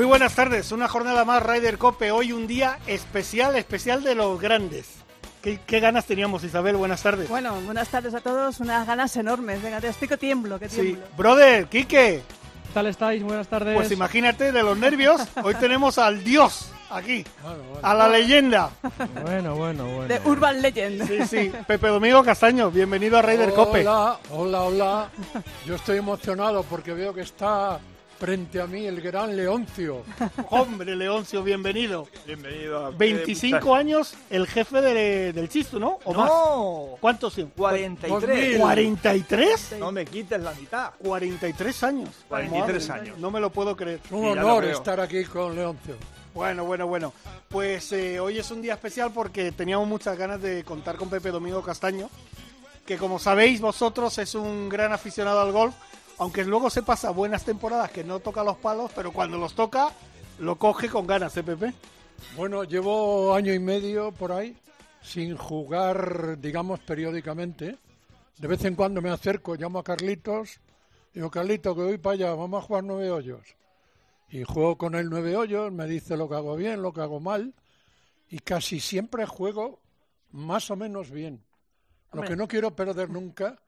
Muy buenas tardes, una jornada más Ryder Cope, hoy un día especial, especial de los grandes. ¿Qué, qué ganas teníamos, Isabel? Buenas tardes. Bueno, buenas tardes a todos, unas ganas enormes. Venga, te explico tiemblo, que Sí, tiemblo. brother, Quique, ¿Qué tal estáis? Buenas tardes. pues imagínate de los nervios, hoy tenemos al dios aquí, Bueno, bueno. a la leyenda. Bueno, bueno, bueno. De Urban Legend. Sí, sí, Pepe Domingo Castaño, bienvenido a Ryder Cope. Hola, hola, hola. Yo estoy emocionado porque veo que está frente a mí el gran Leoncio. Hombre, Leoncio, bienvenido. Bienvenido. 25 años, el jefe de- del Chisto, ¿no? ¿O más? No, ¿Cuántos? sí? 43. ¿43? No me quites la mitad. 43 años. 43 Madre años. No me lo puedo creer. Un honor estar aquí con Leoncio. Bueno, bueno, bueno. Pues eh, hoy es un día especial porque teníamos muchas ganas de contar con Pepe Domingo Castaño, que como sabéis vosotros es un gran aficionado al golf, aunque luego se pasa buenas temporadas que no toca los palos, pero cuando los toca lo coge con ganas, ¿eh, Pepe? Bueno, llevo año y medio por ahí sin jugar, digamos, periódicamente. De vez en cuando me acerco, llamo a Carlitos, digo, Carlitos, que voy para allá, vamos a jugar nueve hoyos. Y juego con él nueve hoyos, me dice lo que hago bien, lo que hago mal, y casi siempre juego más o menos bien. Lo que no quiero perder nunca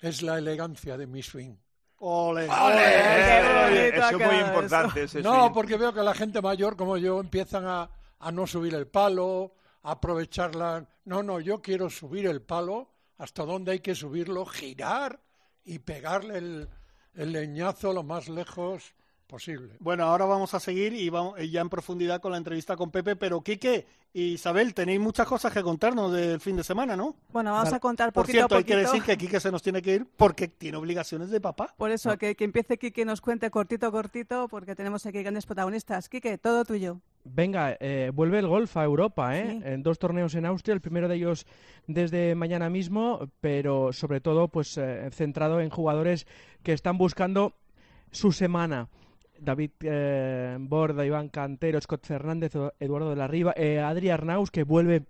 es la elegancia de mi swing. Ole. Eso es muy importante. ese No, swing. porque veo que la gente mayor como yo empiezan a, a no subir el palo, a aprovecharla. No, no, yo quiero subir el palo hasta donde hay que subirlo, girar y pegarle el, el leñazo lo más lejos posible. Bueno, ahora vamos a seguir y vamos eh, ya en profundidad con la entrevista con Pepe, pero Quique y Isabel, tenéis muchas cosas que contarnos del fin de semana, ¿no? Bueno, vamos a contar Por poquito cierto, a hay que poquito. decir que Quique se nos tiene que ir porque tiene obligaciones de papá. Por eso, que, que empiece Quique y nos cuente cortito, cortito, porque tenemos aquí grandes protagonistas. Quique, todo tuyo. Venga, eh, vuelve el golf a Europa, ¿eh? Sí. En dos torneos en Austria, el primero de ellos desde mañana mismo, pero sobre todo pues eh, centrado en jugadores que están buscando su semana. David eh, Borda, Iván Cantero, Scott Fernández, Eduardo de la Riva, eh, Adri Arnaus, que vuelve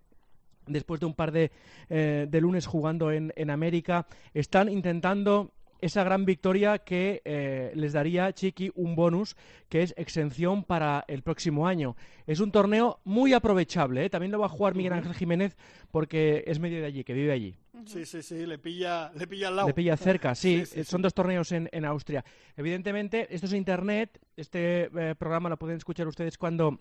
después de un par de, eh, de lunes jugando en, en América, están intentando esa gran victoria que eh, les daría Chiqui un bonus, que es exención para el próximo año. Es un torneo muy aprovechable, ¿eh? también lo va a jugar Miguel Ángel Jiménez porque es medio de allí, que vive allí. Sí, sí, sí, le pilla, le pilla al lado. Le pilla cerca, sí. Sí, sí, eh, Son dos torneos en, en Austria. Evidentemente, esto es internet. Este eh, programa lo pueden escuchar ustedes cuando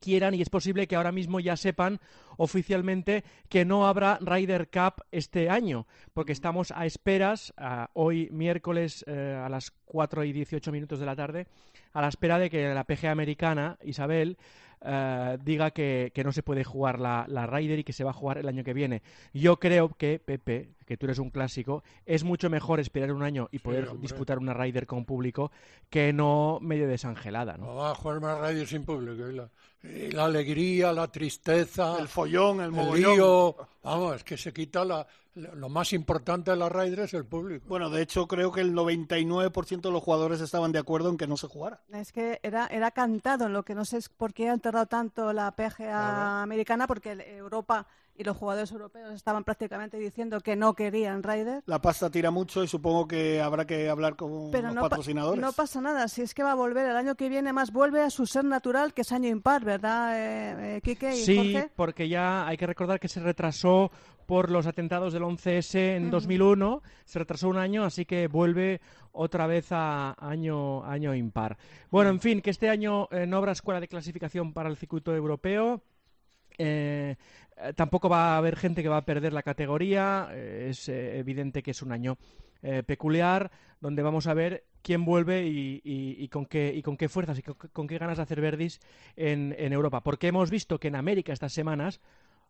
quieran y es posible que ahora mismo ya sepan oficialmente que no habrá Ryder Cup este año, porque estamos a esperas, a hoy miércoles eh, a las 4 y 18 minutos de la tarde, a la espera de que la PGA americana, Isabel, eh, diga que, que no se puede jugar la, la Ryder y que se va a jugar el año que viene. Yo creo que, Pepe, que tú eres un clásico, es mucho mejor esperar un año y poder hombre. disputar una Ryder con público que no medio desangelada, ¿no? No va a jugar más radio sin público. Y la, y la alegría, la tristeza, El follón, el el lío. Vamos, es que se quita la, lo más importante de la Ryder es el público. Bueno, de hecho, creo que el 99% de los jugadores estaban de acuerdo en que no se jugara. Es que era, era cantado, lo que no sé es por qué han tardado tanto la PGA americana, porque Europa y los jugadores europeos estaban prácticamente diciendo que no querían Ryder. La pasta tira mucho y supongo que habrá que hablar con Pero los no, pa- patrocinadores. no pasa nada, si es que va a volver el año que viene, más vuelve a su ser natural, que es año impar, ¿verdad, eh, eh, Quique y Sí, Jorge? porque ya hay que recordar que se retrasó por los atentados del 11S en 2001, se retrasó un año, así que vuelve otra vez a año, año impar. Bueno, en fin, que este año eh, no habrá escuela de clasificación para el circuito europeo. Eh, tampoco va a haber gente que va a perder la categoría. eh, es eh, evidente que es un año eh, peculiar donde vamos a ver quién vuelve y, y- y con, qué, y con qué fuerzas y con, con qué ganas de hacer verdis en, en Europa. Porque hemos visto que en América estas semanas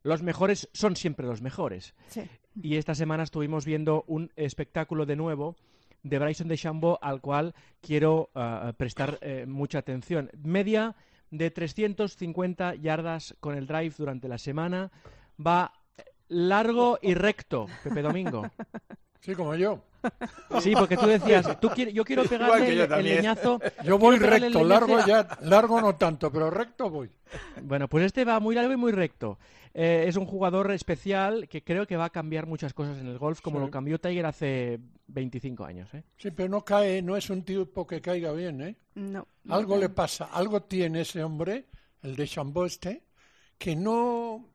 los mejores son siempre los mejores. Sí. Y esta semana estuvimos viendo un espectáculo de nuevo de Bryson de Chambeau al cual quiero ah, prestar eh, mucha atención. Media de 350 yardas con el drive durante la semana. Va largo y recto, Pepe Domingo. Sí, como yo. Sí, porque tú decías, tú quiere- yo quiero pegarle yo el, el leñazo. Yo voy recto, largo ya, largo no tanto, pero recto voy. Bueno, pues este va muy largo y muy recto. Eh, es un jugador especial que creo que va a cambiar muchas cosas en el golf, como Sí. lo cambió Tiger hace 25 años. ¿eh? Sí, pero no cae, no es un tipo que caiga bien, ¿eh? No. Algo le pasa, algo tiene ese hombre, el de Chambó este, que no,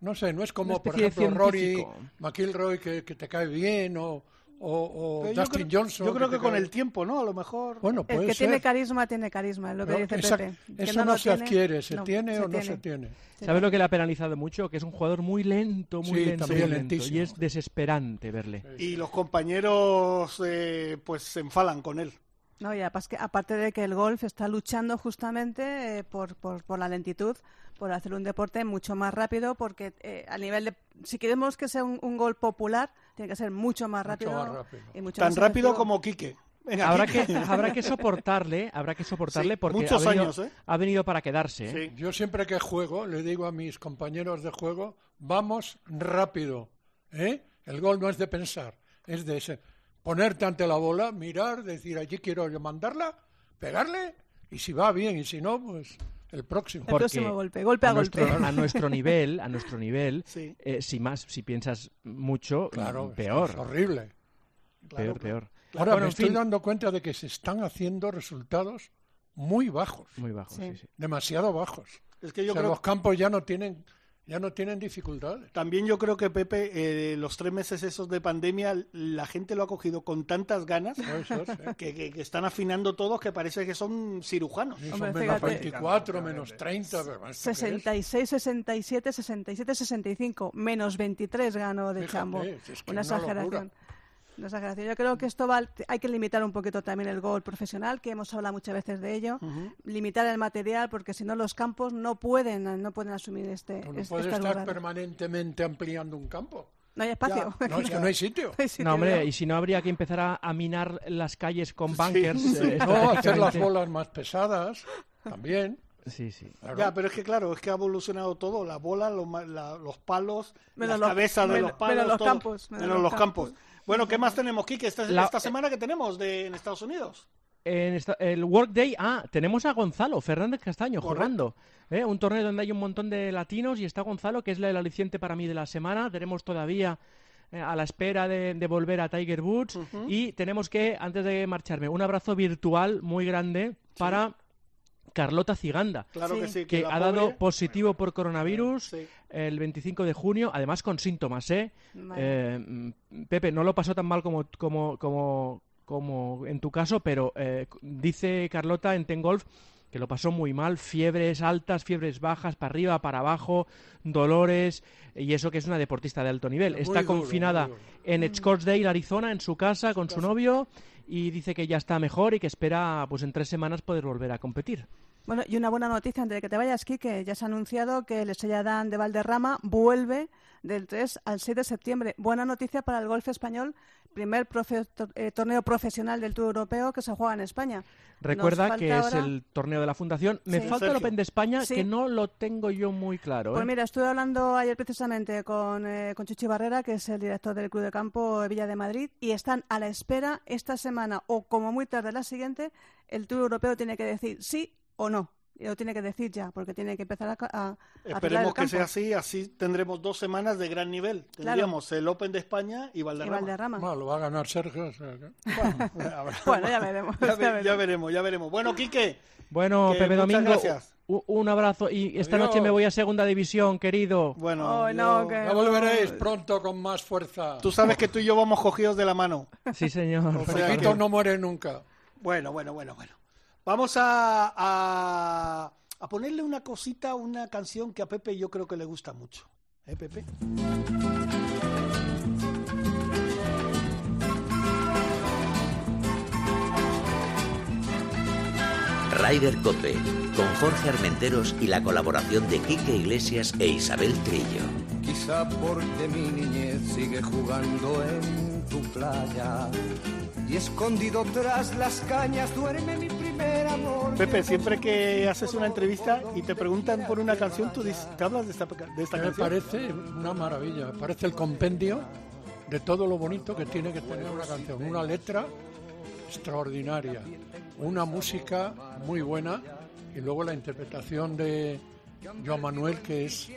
no sé, no es como, por ejemplo, Rory. McIlroy, que, que te cae bien, o, o, o Pero yo Dustin creo- Johnson. Yo creo que, con cae- el tiempo, ¿no? A lo mejor. Bueno, El puede que ser. tiene carisma, tiene carisma, es lo que dice Pepe. Que Eso no, se tiene, adquiere, ¿se no, tiene se o no se tiene? ¿Sabes lo que le ha penalizado mucho? Que es un jugador muy lento, muy Sí, lento, también muy lento. lentísimo. Y es desesperante verle. Y los compañeros, eh, pues, se enfalan con él. No, y aparte, aparte de que el golf está luchando justamente eh, por, por, por la lentitud, por hacer un deporte mucho más rápido, porque eh, a nivel de, si queremos que sea un, un golf popular, tiene que ser mucho más Mucho rápido. más rápido. y mucho Tan más rápido efectivo. como Quique. Venga, Habrá Quique. que, habrá que soportarle, habrá que soportarle Sí, porque muchos ha venido, años, ¿eh? ha venido para quedarse. ¿eh? Sí. Yo siempre que juego le digo a mis compañeros de juego, vamos rápido. ¿eh? El gol no es de pensar, es de ese- ponerte ante la bola, mirar, decir, allí quiero yo mandarla, pegarle, y si va bien, y si no, pues el próximo. El próximo golpe, golpe a nuestro, golpe. a nuestro nivel, a nuestro nivel, Sí. eh, si más, si piensas mucho, Claro, peor, es horrible. Claro, peor, peor. Ahora Bueno, me estoy fin. dando cuenta de que se están haciendo resultados muy bajos, Muy bajo, sí, Sí. sí. demasiado bajos. Es que yo O sea, creo los campos ya no tienen, ya no tienen dificultades. También yo creo que Pepe, eh, los tres meses esos de pandemia, la gente lo ha cogido con tantas ganas Eso es, ¿eh? que, que- que están afinando todos que parece que son cirujanos. Sí, Hombre, son menos fíjate. 24, menos 30. pero ¿esto qué es? 66, 67, 67, 65. Menos 23 ganó de Fíjate, Chambo. es que una exageración. locura. Una exageración. Yo creo que esto va, hay que limitar un poquito también el gol profesional, que hemos hablado muchas veces de ello. Limitar el material, porque si no los campos no pueden, no pueden asumir este, no es- puedes esta estar permanentemente ampliando un campo. No hay espacio. No, es que no hay sitio. hay sitio, No, hombre, y si no habría que empezar a, a minar las calles con bunkers. sí. eh, No, hacer las bolas más pesadas también. Sí, sí. claro. Ya, pero es que claro, es que ha evolucionado todo, la bola, lo ma- la- los palos, Menos las los- cabezas de menos- los palos, menos los todo. campos, menos, menos los los campos. campos. Bueno, ¿qué más tenemos, Kike, esta, La- esta semana que tenemos de, en Estados Unidos? En esta- el Workday, ah, tenemos a Gonzalo Fernández Castaño jugando. ¿eh? Un torneo donde hay un montón de latinos y está Gonzalo, que es el aliciente para mí de la semana. Tenemos todavía eh, a la espera de, de volver a Tiger Woods. Y tenemos que, antes de marcharme, un abrazo virtual muy grande para Carlota Ciganda. Claro Sí. que sí. que la ha dado pobre- positivo por coronavirus Sí. el 25 de junio, además con síntomas, ¿eh? Vale. Eh, mm, Pepe, no lo pasó tan mal como, como, como, como en tu caso, pero eh, dice Carlota en Ten Golf que lo pasó muy mal, fiebres altas, fiebres bajas, para arriba, para abajo, dolores, y eso que es una deportista de alto nivel. Muy Está duro, confinada en Scottsdale, Arizona, en su casa, con su novio, y dice que ya está mejor y que espera pues en tres semanas poder volver a competir. Bueno, y una buena noticia antes de que te vayas, que ya se ha anunciado que el Estrella Dan de Valderrama vuelve del 3 al 6 de septiembre. Buena noticia para el golf español, primer profe- to- eh, torneo profesional del Tour Europeo que se juega en España. Recuerda que es el torneo de la Fundación. Me Sí. falta el. Open de España, Sí. que no lo tengo yo muy claro. Pues ¿eh? mira, estuve hablando ayer precisamente con, eh, con Chichi Barrera, que es el director del Club de Campo de Villa de Madrid, y están a la espera esta semana o como muy tarde la siguiente, el Tour Europeo tiene que decir sí o no. Lo tiene que decir ya, porque tiene que empezar a, ca- a, Esperemos que sea así, así tendremos dos semanas de gran nivel. Tendríamos el Open de España y Y Valderrama. Valderrama. Bueno, lo va a ganar Sergio. o sea que- Habrá- Bueno, ya veremos. ya, ya ve- ya veremos. veremos, ya veremos. Bueno, Quique, Bueno, Que Pepe Domingo, gracias. un abrazo. Y esta Adiós. noche me voy a Segunda División, querido. bueno, Ay, no, yo- que- Ya volveréis pronto con más fuerza. tú sabes que tú y yo vamos cogidos de la mano. Sí, señor. Que- no muere nunca. Bueno, bueno, bueno, bueno. Vamos a, a, a ponerle una cosita, una canción que a Pepe yo creo que le gusta mucho. ¿Eh, Pepe? Ryder Cope, con Jorge Armenteros y la colaboración de Quique Iglesias e Isabel Trillo. Risa porque mi niñez sigue jugando en tu playa. Y escondido tras las cañas duerme mi primer amor. Pepe, siempre que haces una entrevista y te preguntan por una canción, tú dices, ¿te hablas de esta, de esta Me canción? parece una maravilla, me parece el compendio de todo lo bonito que tiene que tener una canción. Una letra extraordinaria, una música muy buena y luego la interpretación de Joan Manuel que es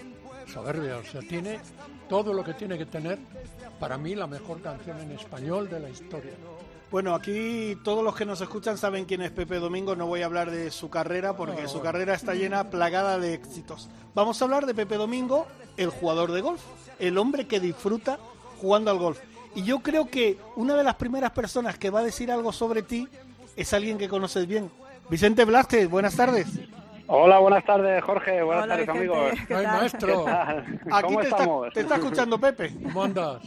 soberbia, o sea, tiene todo lo que tiene que tener para mí la mejor canción en español de la historia. Bueno, aquí todos los que nos escuchan saben quién es Pepe Domingo. No voy a hablar de su carrera porque su carrera está llena, plagada de éxitos. Vamos a hablar de Pepe Domingo, el jugador de golf, el hombre que disfruta jugando al golf. Y yo creo que una de las primeras personas que va a decir algo sobre ti es alguien que conoces bien. Vicente Blázquez, buenas tardes. Hola, buenas tardes, Jorge. Buenas Hola, tardes, Vicente. amigos. ¿Qué ¡Ay, tal? maestro! ¿Qué tal? Aquí ¿Cómo te está, estamos? te está escuchando Pepe. ¿Cómo andas?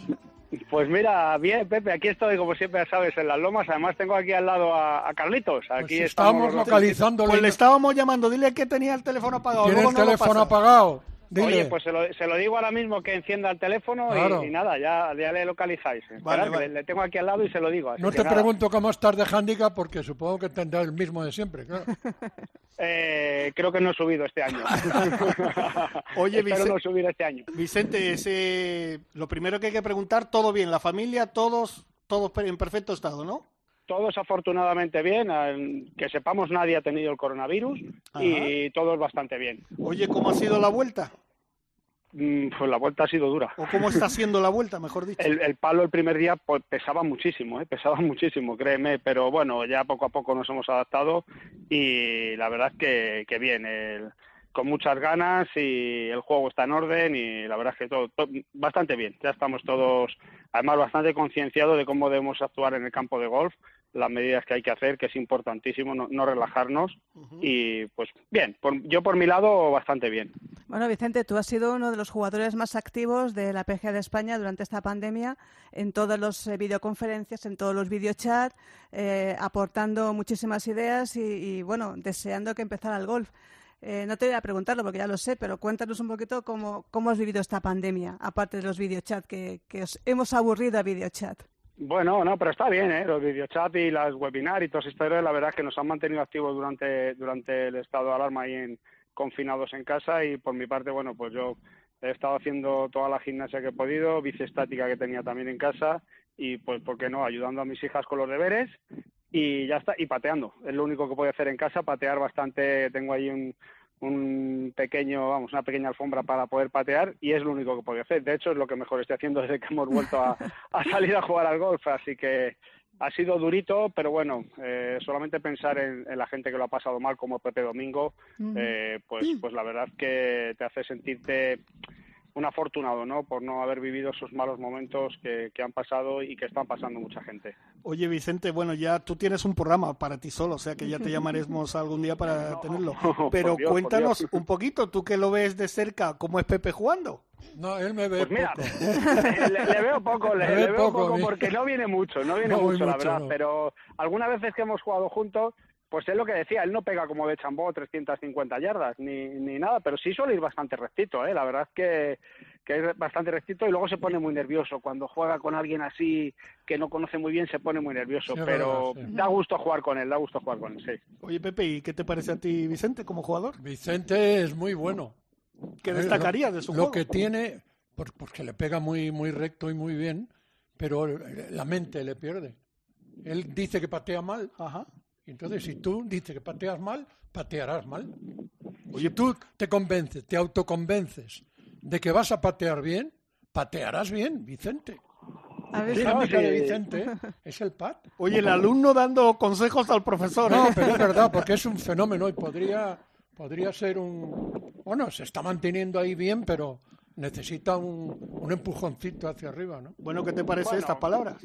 Pues mira, bien, Pepe, aquí estoy, como siempre sabes, en las lomas. Además, tengo aquí al lado a, a Carlitos. Pues Aquí estamos los dos. localizándole. Pues le estábamos llamando, dile que tenía el teléfono apagado. Tiene el no teléfono apagado. Dile. Oye, pues se lo, se lo digo ahora mismo que encienda el teléfono y- Claro. y, nada, ya, ya le localizáis. Vale, vale. Le, le tengo aquí al lado y se lo digo. así no te nada. pregunto cómo estás de handicap porque supongo que tendrá el mismo de siempre, claro. Eh, creo que no he subido este año. Oye, Vicente- no subir este año. Vicente, ese, lo primero que hay que preguntar, todo bien, la familia, todos, todos en perfecto estado, ¿no? Todos afortunadamente bien, que sepamos nadie ha tenido el coronavirus y todos bastante bien. Oye, ¿cómo ha sido la vuelta? Mm, Pues la vuelta ha sido dura. ¿O cómo está siendo la vuelta, mejor dicho? El, el palo el primer día pues, pesaba muchísimo, ¿eh? pesaba muchísimo, créeme, pero bueno, ya poco a poco nos hemos adaptado y la verdad es que, que bien, el- con muchas ganas y el juego está en orden y la verdad es que todo, to- bastante bien. Ya estamos todos, además, bastante concienciados de cómo debemos actuar en el campo de golf, las medidas que hay que hacer, que es importantísimo no, no relajarnos y pues bien, por- yo por mi lado bastante bien. Bueno, Vicente, tú has sido uno de los jugadores más activos de la PGA de España durante esta pandemia en todas las eh, videoconferencias, en todos los videochats, eh, aportando muchísimas ideas y, y, bueno, deseando que empezara el golf. Eh, no te voy a preguntarlo porque ya lo sé, pero cuéntanos un poquito cómo, cómo has vivido esta pandemia, aparte de los videochats, que, que os hemos aburrido a videochat. Bueno, no, pero está bien, ¿eh? Los videochats y las webinars y todas estas historias, la verdad es que nos han mantenido activos durante, durante el estado de alarma y en, confinados en casa y por mi parte, bueno, pues yo he estado haciendo toda la gimnasia que he podido, biciestática que tenía también en casa y pues, ¿por qué no? Ayudando a mis hijas con los deberes y ya está, y pateando. Es lo único que puedo hacer en casa, patear bastante, tengo ahí un, un pequeño, vamos, una pequeña alfombra para poder patear y es lo único que puedo hacer. De hecho, es lo que mejor estoy haciendo desde que hemos vuelto a, a salir a jugar al golf, así que ha sido durito, pero bueno, eh, solamente pensar en, en, la gente que lo ha pasado mal, como Pepe Domingo, eh, pues, pues la verdad que te hace sentirte un afortunado, ¿no? Por no haber vivido esos malos momentos que, que, han pasado y que están pasando mucha gente. Oye, Vicente, bueno, ya tú tienes un programa para ti solo, o sea que ya te llamaremos algún día para no, tenerlo. Pero Dios, cuéntanos un poquito, tú que lo ves de cerca, ¿cómo es Pepe jugando? No, él me ve pues mira, poco. Le, le, veo poco, le, veo poco, poco porque no viene mucho, no viene no mucho, la verdad. no. Pero algunas veces que hemos jugado juntos, pues es lo que decía, él no pega como de chambó 350 yardas ni, ni nada, pero sí suele ir bastante rectito, ¿eh? La verdad es que, que es bastante rectito y luego se pone muy nervioso. Cuando juega con alguien así que no conoce muy bien se pone muy nervioso, Sí, pero verdad, sí. da gusto jugar con él, da gusto jugar con él, sí. Oye, Pepe, ¿y qué te parece a ti, Vicente, como jugador? Vicente es muy bueno. ¿Qué destacaría lo- de su Lo juego? que tiene, por- porque le pega muy, muy recto y muy bien, pero la mente le pierde. Él dice que patea mal, Ajá. Y entonces si tú dices que pateas mal, patearás mal. Oye, tú te convences, te autoconvences de que vas a patear bien, patearás bien, Vicente. A ver, sí. de Vicente es el pat. Oye, el alumno dando consejos al profesor. No, ¿eh? pero es verdad, porque es un fenómeno y podría, podría ser un... Bueno, se está manteniendo ahí bien, pero necesita un, un empujoncito hacia arriba, ¿no? Bueno, ¿qué te parece Bueno. estas palabras?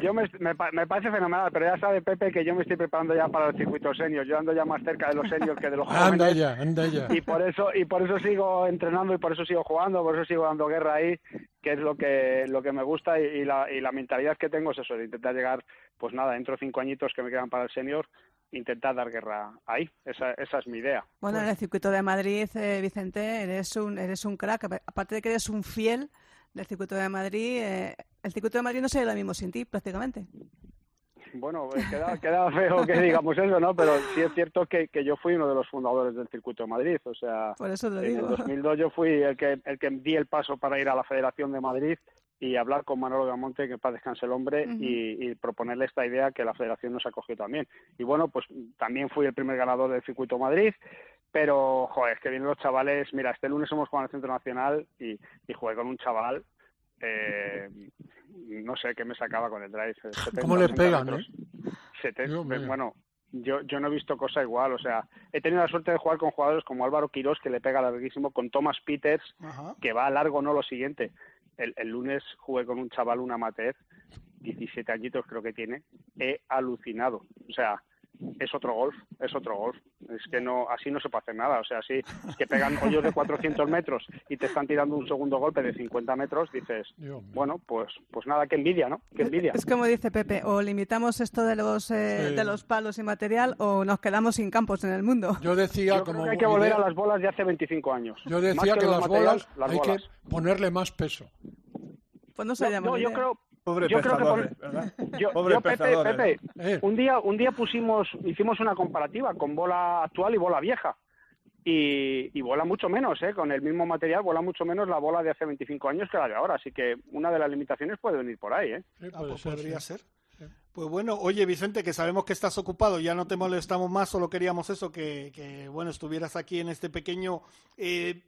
Yo me, me, pa- me parece fenomenal, pero ya sabe Pepe que yo me estoy preparando ya para el circuito senior. Yo ando ya más cerca de los seniors que de los jóvenes. Anda ya, anda ya. y por eso y por eso sigo entrenando y por eso sigo jugando por eso sigo dando guerra ahí que es lo que lo que me gusta y, y la y la mentalidad que tengo es eso de intentar llegar pues nada dentro de cinco añitos que me quedan para el senior intentar dar guerra ahí. Esa, esa es mi idea. Bueno, en el circuito de Madrid, eh, Vicente, eres un, eres un crack. Apa- Aparte de que eres un fiel del circuito de Madrid, eh, el circuito de Madrid no sería lo mismo sin ti, prácticamente. Bueno, eh, queda, queda feo que digamos eso, ¿no? Pero sí es cierto que, que yo fui uno de los fundadores del circuito de Madrid. O sea, Por eso en digo. el 2002 yo fui el que, el que di el paso para ir a la Federación de Madrid y hablar con Manolo de Monte, que en paz descanse el hombre, y, y proponerle esta idea que la Federación nos acogió también. Y bueno, pues también fui el primer ganador del circuito Madrid, pero, joder, es que vienen los chavales. Mira, este lunes hemos jugado en el Centro Nacional y, y jugué con un chaval. Eh, no sé qué me sacaba con el drive. eh, 70, ¿Cómo le 80 pegan, eh? Bueno, yo, yo no he visto cosa igual. O sea, he tenido la suerte de jugar con jugadores como Álvaro Quirós, que le pega larguísimo, con Thomas Peters, Ajá. que va a largo, no lo siguiente. El, el lunes jugué con un chaval, un amateur, 17 añitos creo que tiene. He alucinado. O sea, es otro golf, es otro golf. Es que no, así no se puede hacer nada. O sea, así es que pegan hoyos de 400 metros y te están tirando un segundo golpe de 50 metros, dices, bueno, pues, pues nada, que envidia, ¿no? Que envidia. Es como dice Pepe, o limitamos esto de los, eh, Sí. de los palos y material o nos quedamos sin campos en el mundo. Yo decía Yo creo como que hay que volver idea- a las bolas de hace 25 años. Yo Más decía que, las bolas las hay bolas. que ponerle más peso. Pues no No, sería no, mala yo idea. creo, Pobre yo creo que por- ¿verdad? yo, yo, Pepe. Pepe, Eh, un día, un día pusimos, hicimos una comparativa con bola actual y bola vieja. Y, y vuela mucho menos, ¿eh? Con el mismo material vuela mucho menos la bola de hace 25 años que la de ahora. Así que una de las limitaciones puede venir por ahí, ¿eh? sí, Ah, puede pues ser, podría sí. ser. Pues bueno, oye Vicente, que sabemos que estás ocupado, ya no te molestamos más, solo queríamos eso, que, que, bueno, estuvieras aquí en este pequeño, eh,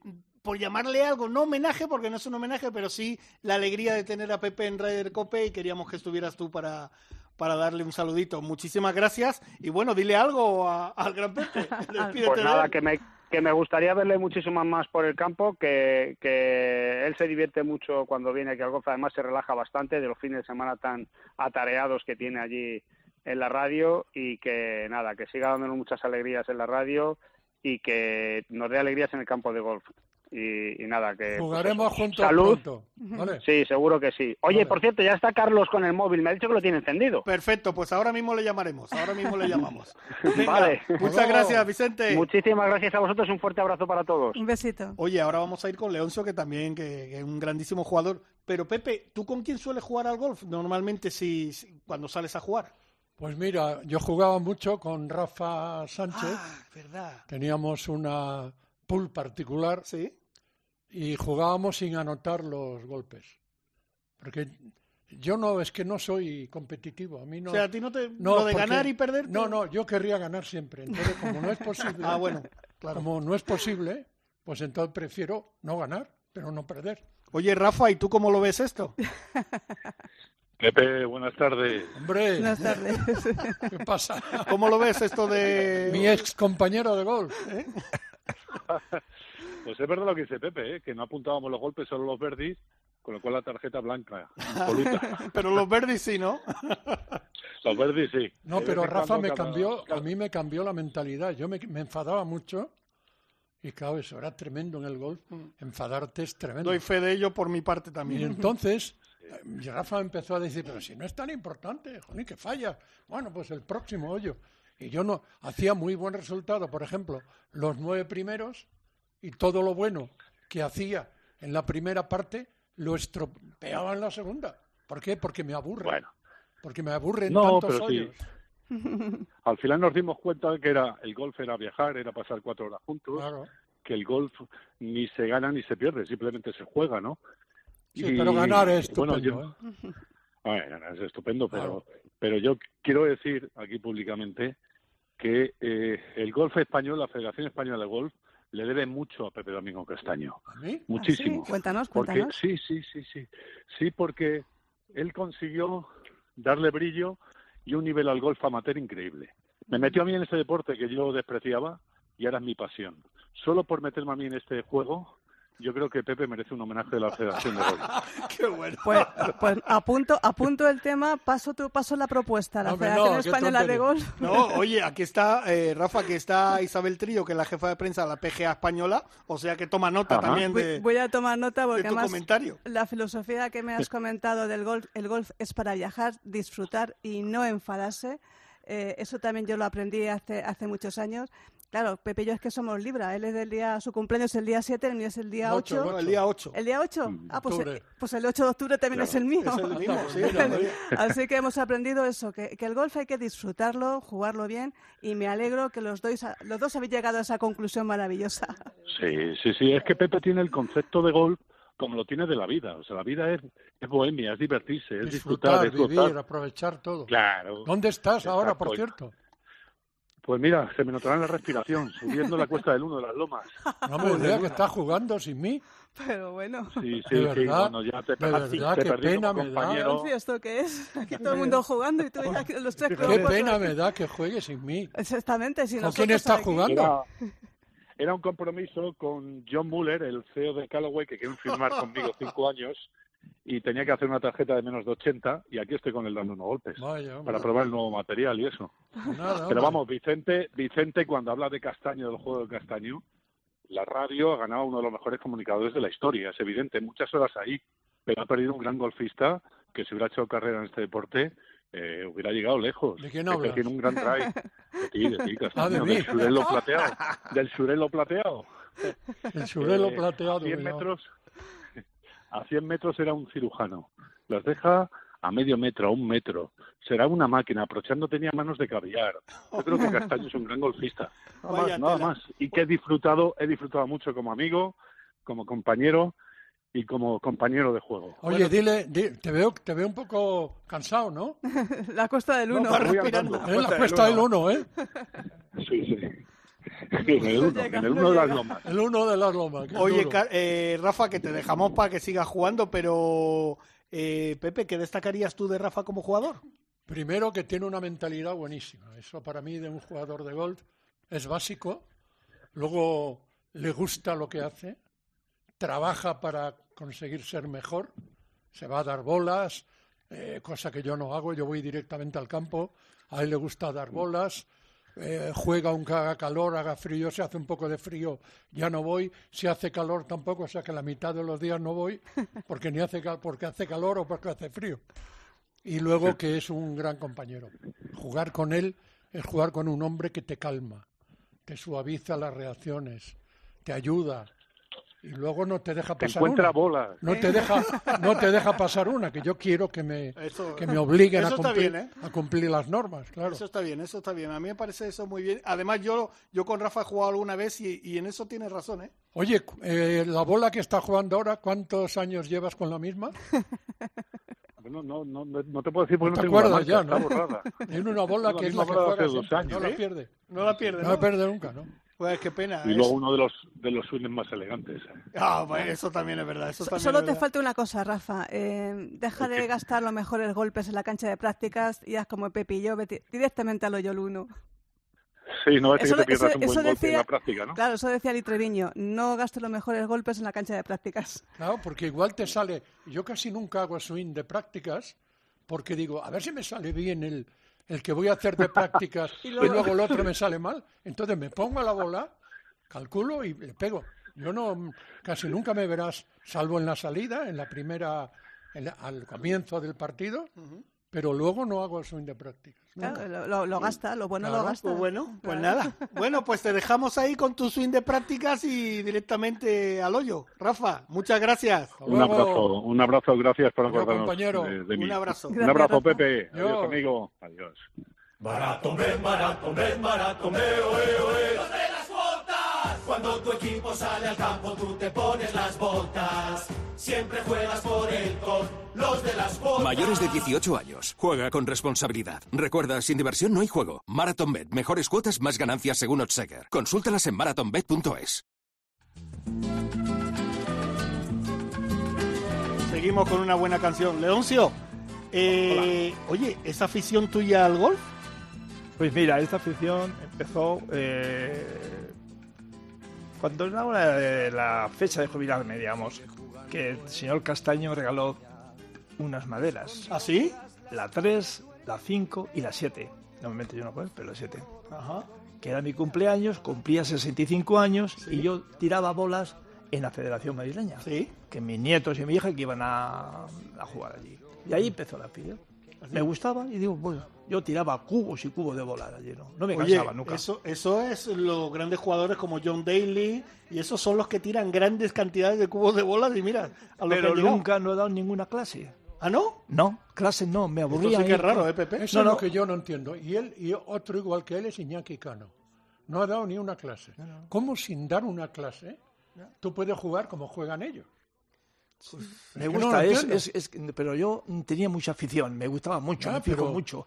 por llamarle algo, no homenaje, porque no es un homenaje, pero sí la alegría de tener a Pepe en Ryder Cope y queríamos que estuvieras tú para, para darle un saludito. Muchísimas gracias y bueno, dile algo a- al gran Pepe. Despídete Pues nada, que me, que me gustaría verle muchísimo más por el campo, que, que él se divierte mucho cuando viene aquí al golf, además se relaja bastante de los fines de semana tan atareados que tiene allí en la radio y que nada, que siga dándonos muchas alegrías en la radio y que nos dé alegrías en el campo de golf. Y, y nada, que... pues Jugaremos juntos Salud. pronto. ¿vale? Sí, seguro que sí. Oye, Vale. por cierto, ya está Carlos con el móvil, me ha dicho que lo tiene encendido. Perfecto, pues ahora mismo le llamaremos, ahora mismo le llamamos. Venga, Vale. Muchas gracias, Vicente. Muchísimas gracias a vosotros, un fuerte abrazo para todos. Un besito. Oye, ahora vamos a ir con Leoncio, que también que, que es un grandísimo jugador. Pero Pepe, ¿tú con quién sueles jugar al golf? Normalmente si, si- cuando sales a jugar. Pues mira, yo jugaba mucho con Rafa Sánchez. Ah, verdad. Teníamos una pool particular Sí. y jugábamos sin anotar los golpes. Porque yo no, es que no soy competitivo. A mí no. o sea, a ti no te... no, lo de porque- ganar y perder... No, no, yo querría ganar siempre. Entonces, como no es posible, Ah, bueno, claro. como no es posible, pues entonces prefiero no ganar, pero no perder. Oye, Rafa, ¿y tú cómo lo ves esto? Pepe, buenas tardes. Hombre, Buenas tardes. ¿qué pasa? ¿Cómo lo ves esto de...? Mi ex compañero de golf. Pues es verdad lo que dice Pepe, ¿eh? que no apuntábamos los golpes, solo los verdis, con lo cual la tarjeta blanca. Pero los verdes sí, ¿no? los verdis sí. No, pero Rafa me cada- cambió, a mí me cambió la mentalidad. Yo me, me enfadaba mucho y claro, eso era tremendo en el golf. Enfadarte es tremendo. Doy fe de ello por mi parte Y también. entonces eh, Rafa empezó a decir, pero si no es tan importante, joder, que falla. Bueno, pues el próximo hoyo. Y yo no, hacía muy buen resultado, por ejemplo, los nueve primeros y todo lo bueno que hacía en la primera parte lo estropeaba en la segunda. ¿Por qué? Porque me aburre. Bueno, Porque me aburren No, tantos pero sí. al final nos dimos cuenta de que era el golf era viajar, era pasar cuatro horas juntos, Claro. que el golf ni se gana ni se pierde, simplemente se juega, ¿no? Sí, Y, pero ganar es bueno, estupendo. yo- ¿eh? Bueno, ganar es estupendo, pero, Claro. pero yo quiero decir aquí públicamente que eh, el golf español, la Federación Española de Golf, le debe mucho a Pepe Domingo Castaño. ¿A mí? Muchísimo. ¿Ah, sí? Cuéntanos, Porque sí, sí, sí, sí. Sí, porque él consiguió darle brillo y un nivel al golf amateur increíble. Me metió a mí en este deporte que yo despreciaba y ahora es mi pasión. Solo por meterme a mí en este juego, yo creo que Pepe merece un homenaje de la Federación de Golf. Qué bueno. Pues, pues apunto, apunto el tema, paso tu, paso la propuesta. La Hombre, Federación no, Española de. Golf. No, oye, aquí está, eh, Rafa, que está Isabel Trío, que es la jefa de prensa de la PGA española, o sea que toma nota Ajá. también Voy, de, voy a tomar nota porque además comentario. la filosofía que me has comentado del golf, el golf es para viajar, disfrutar y no enfadarse. Eh, eso también yo lo aprendí hace, hace muchos años. Claro, Pepe y yo es que somos Libra. Él es del día, su cumpleaños es el día 7, el mío es el día Ocho, 8. bueno, el día 8. ¿El día 8? Ah, pues, eh, pues el 8 de octubre también Claro, es el mío. es el mismo, sí. Así que hemos aprendido eso, que, que el golf hay que disfrutarlo, jugarlo bien, y me alegro que los dos, los dos habéis llegado a esa conclusión maravillosa. Sí, sí, sí. Es que Pepe tiene el concepto de golf como lo tiene de la vida. O sea, la vida es, es bohemia, es divertirse, es disfrutar, Disfrutar, es gozar. vivir, aprovechar todo. Claro. ¿Dónde estás ahora, por cierto? Pues mira, se me notará en la respiración, subiendo la cuesta del uno de las lomas. No me digas que estás jugando sin mí. Pero bueno. Sí, sí, De sí. verdad, bueno, ya te, perdí- verdad, te qué perdí pena como me da. compañero. Leoncio, ¿esto qué es? Aquí todo el mundo jugando y tú aquí los tres Qué pena me da que juegues sin mí. Exactamente. Si ¿Con quién estás jugando? Era, era un compromiso con John Muller, el CEO de Callaway, que quiere firmar conmigo cinco años y tenía que hacer una tarjeta de menos de 80 y aquí estoy con él dando unos golpes Vaya, para probar el nuevo material y eso. Nada, Pero vamos, Vicente, Vicente cuando habla de Castaño, del juego de Castaño, la radio ha ganado uno de los mejores comunicadores de la historia, es evidente, muchas horas ahí, pero ha perdido un gran golfista que si hubiera hecho carrera en este deporte eh, hubiera llegado lejos. ¿De quién hablas? Tiene un gran drive. De ti, de ti, Castaño, Ah, de mí. del surelo plateado. Del surelo plateado. El surelo Eh, plateado. A 100 cuidado. metros, a 100 metros era un cirujano. Las deja a medio metro, a un metro. Será una máquina. Aprovechando tenía manos de caviar. Yo creo que Castaño es un gran golfista. Nada más, nada más. Y que he disfrutado, he disfrutado mucho como amigo, como compañero y como compañero de juego. Oye, dile, di- te veo, te veo un poco cansado, ¿no? La costa del uno. No, respirando. Es la cuesta del uno, ¿eh? Sí, sí. En el uno, en el uno de las lomas. El uno de las lomas. Oye, eh, Rafa, que te dejamos para que sigas jugando, pero eh, Pepe, ¿qué destacarías tú de Rafa como jugador? Primero que tiene una mentalidad buenísima. Eso para mí de un jugador de golf es básico. Luego le gusta lo que hace, trabaja para conseguir ser mejor, se va a dar bolas, eh, cosa que yo no hago, yo voy directamente al campo, a él le gusta dar bolas, eh, juega aunque haga calor, haga frío, si hace un poco de frío ya no voy, si hace calor tampoco, o sea que la mitad de los días no voy, porque ni hace cal- porque hace calor o porque hace frío. Y luego que es un gran compañero. Jugar con él es jugar con un hombre que te calma, te suaviza las reacciones, te ayuda y luego no te deja Te pasar encuentra una. bolas. No te deja, no te deja pasar una, que yo quiero que me, Eso- que me obliguen a cumplir, bien, ¿eh? a cumplir las normas, claro. Eso está bien, eso está bien. A mí me parece eso muy bien. Además, yo, yo con Rafa he jugado alguna vez y, y en eso tienes razón, ¿eh? Oye, eh, la bola que está jugando ahora, ¿cuántos años llevas con la misma? Bueno, no, no, no, no te puedo decir porque No no, te tengo acuerdas ya, ¿no? está borrada. Tiene una bola La que es la que bola de juega hace dos años, no la ¿eh? pierde. No la pierdes, No ¿no? la pierde nunca, ¿no? Pues qué pena. Y es- luego uno de los de los swings más elegantes. Ah, pues eso también es verdad. Eso So- también Solo es te verdad. falta una cosa, Rafa. Eh, deja de gastar los mejores golpes en la cancha de prácticas y haz como Pepe y yo, vete directamente al hoyo uno. Sí, no es que Eso- te pierdas eso- un buen golpe en decía- la práctica, ¿no? Claro, eso decía Lee Treviño. No gastes los mejores golpes en la cancha de prácticas. Claro, porque igual te sale. Yo casi nunca hago swing de prácticas porque digo, a ver si me sale bien el, el que voy a hacer de prácticas Y y, luego- luego... el otro me sale mal. Entonces me pongo a la bola, calculo y le pego. Yo no, casi nunca me verás, salvo en la salida, en la primera, en la- al comienzo del partido, pero luego no hago swing de prácticas. nunca. Claro, lo, gasta, lo bueno Claro, lo gasta. Pues bueno, pues Claro. nada. Bueno, pues te dejamos ahí con tu swing de prácticas y directamente al hoyo. Rafa, muchas gracias. Hasta Un luego. abrazo, un abrazo, gracias por acordarnos compañero. de, de mí. Un abrazo. Un abrazo, Rafa. Pepe. Adiós. Adiós, amigo. Adiós. Maratón, maratón, maratón, oe, oe. Cuando tu equipo sale al campo, tú te pones las botas. Siempre juegas por él con los de las botas. Mayores de 18 años. Juega con responsabilidad. Recuerda, sin diversión no hay juego. MarathonBet. Mejores cuotas, más ganancias según Odseger. Consúltalas en marathonbet.es. Seguimos con una buena canción. Leoncio, eh, oye, ¿esa afición tuya al golf? Pues mira, esta afición empezó eh, cuando hora de la fecha de jubilarme, digamos, que el señor Castaño regaló unas maderas. ¿Ah, sí? La 3, la 5 y la 7. Normalmente yo no puedo, pero la 7. Ajá. Que era mi cumpleaños, cumplía 65 años y yo tiraba bolas en la Federación Madrileña. Sí. Que mis nietos y mi hija que iban a, a jugar allí. Y ahí empezó la afición. Me gustaba y digo, bueno, yo tiraba cubos y cubos de bola allí, ¿no? No me Oye, cansaba nunca. Eso, eso es los grandes jugadores como John Daly y esos son los que tiran grandes cantidades de cubos de bolas y mira, a lo que Pero nunca no he dado ninguna clase. ¿Ah, no? No, clases no, me Esto aburría. sí que es raro, ¿eh, Pepe? Eso No, es lo no. que yo no entiendo. Y él y otro igual que él es Iñaki Cano. No ha dado ni una clase. ¿Cómo sin dar una clase tú puedes jugar como juegan ellos? Me no gusta, es, es- es- pero yo tenía mucha afición, me gustaba mucho, Ya, me fijo pero- mucho.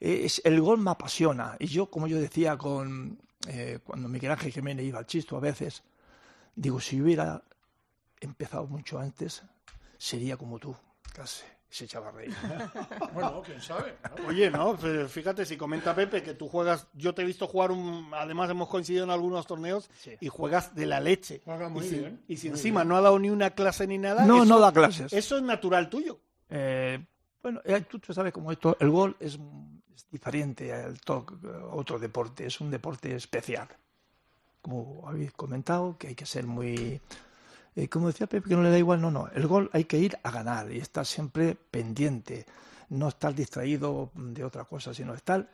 Eh, es- el gol me apasiona. Y yo, como yo decía con eh, cuando Miguel Ángel Jiménez iba al chisto a veces, digo, si hubiera empezado mucho antes, sería como tú. Casi se echaba a reír. bueno, quién sabe. ¿no? Oye, no, fíjate, si comenta Pepe que tú juegas, yo te he visto jugar, un, además hemos coincidido en algunos torneos y juegas de la leche. Juega muy y si, bien, y si muy encima bien. no ha dado ni una clase ni nada. No, eso- no da clases. Eso es natural tuyo. Eh, bueno, eh, tú, tú sabes cómo esto, el gol es, es diferente al otro deporte, es un deporte especial. Como habéis comentado, que hay que ser muy... eh, como decía Pepe, que no le da igual, no, no, el gol hay que ir a ganar y estar siempre pendiente, no estar distraído de otra cosa, sino estar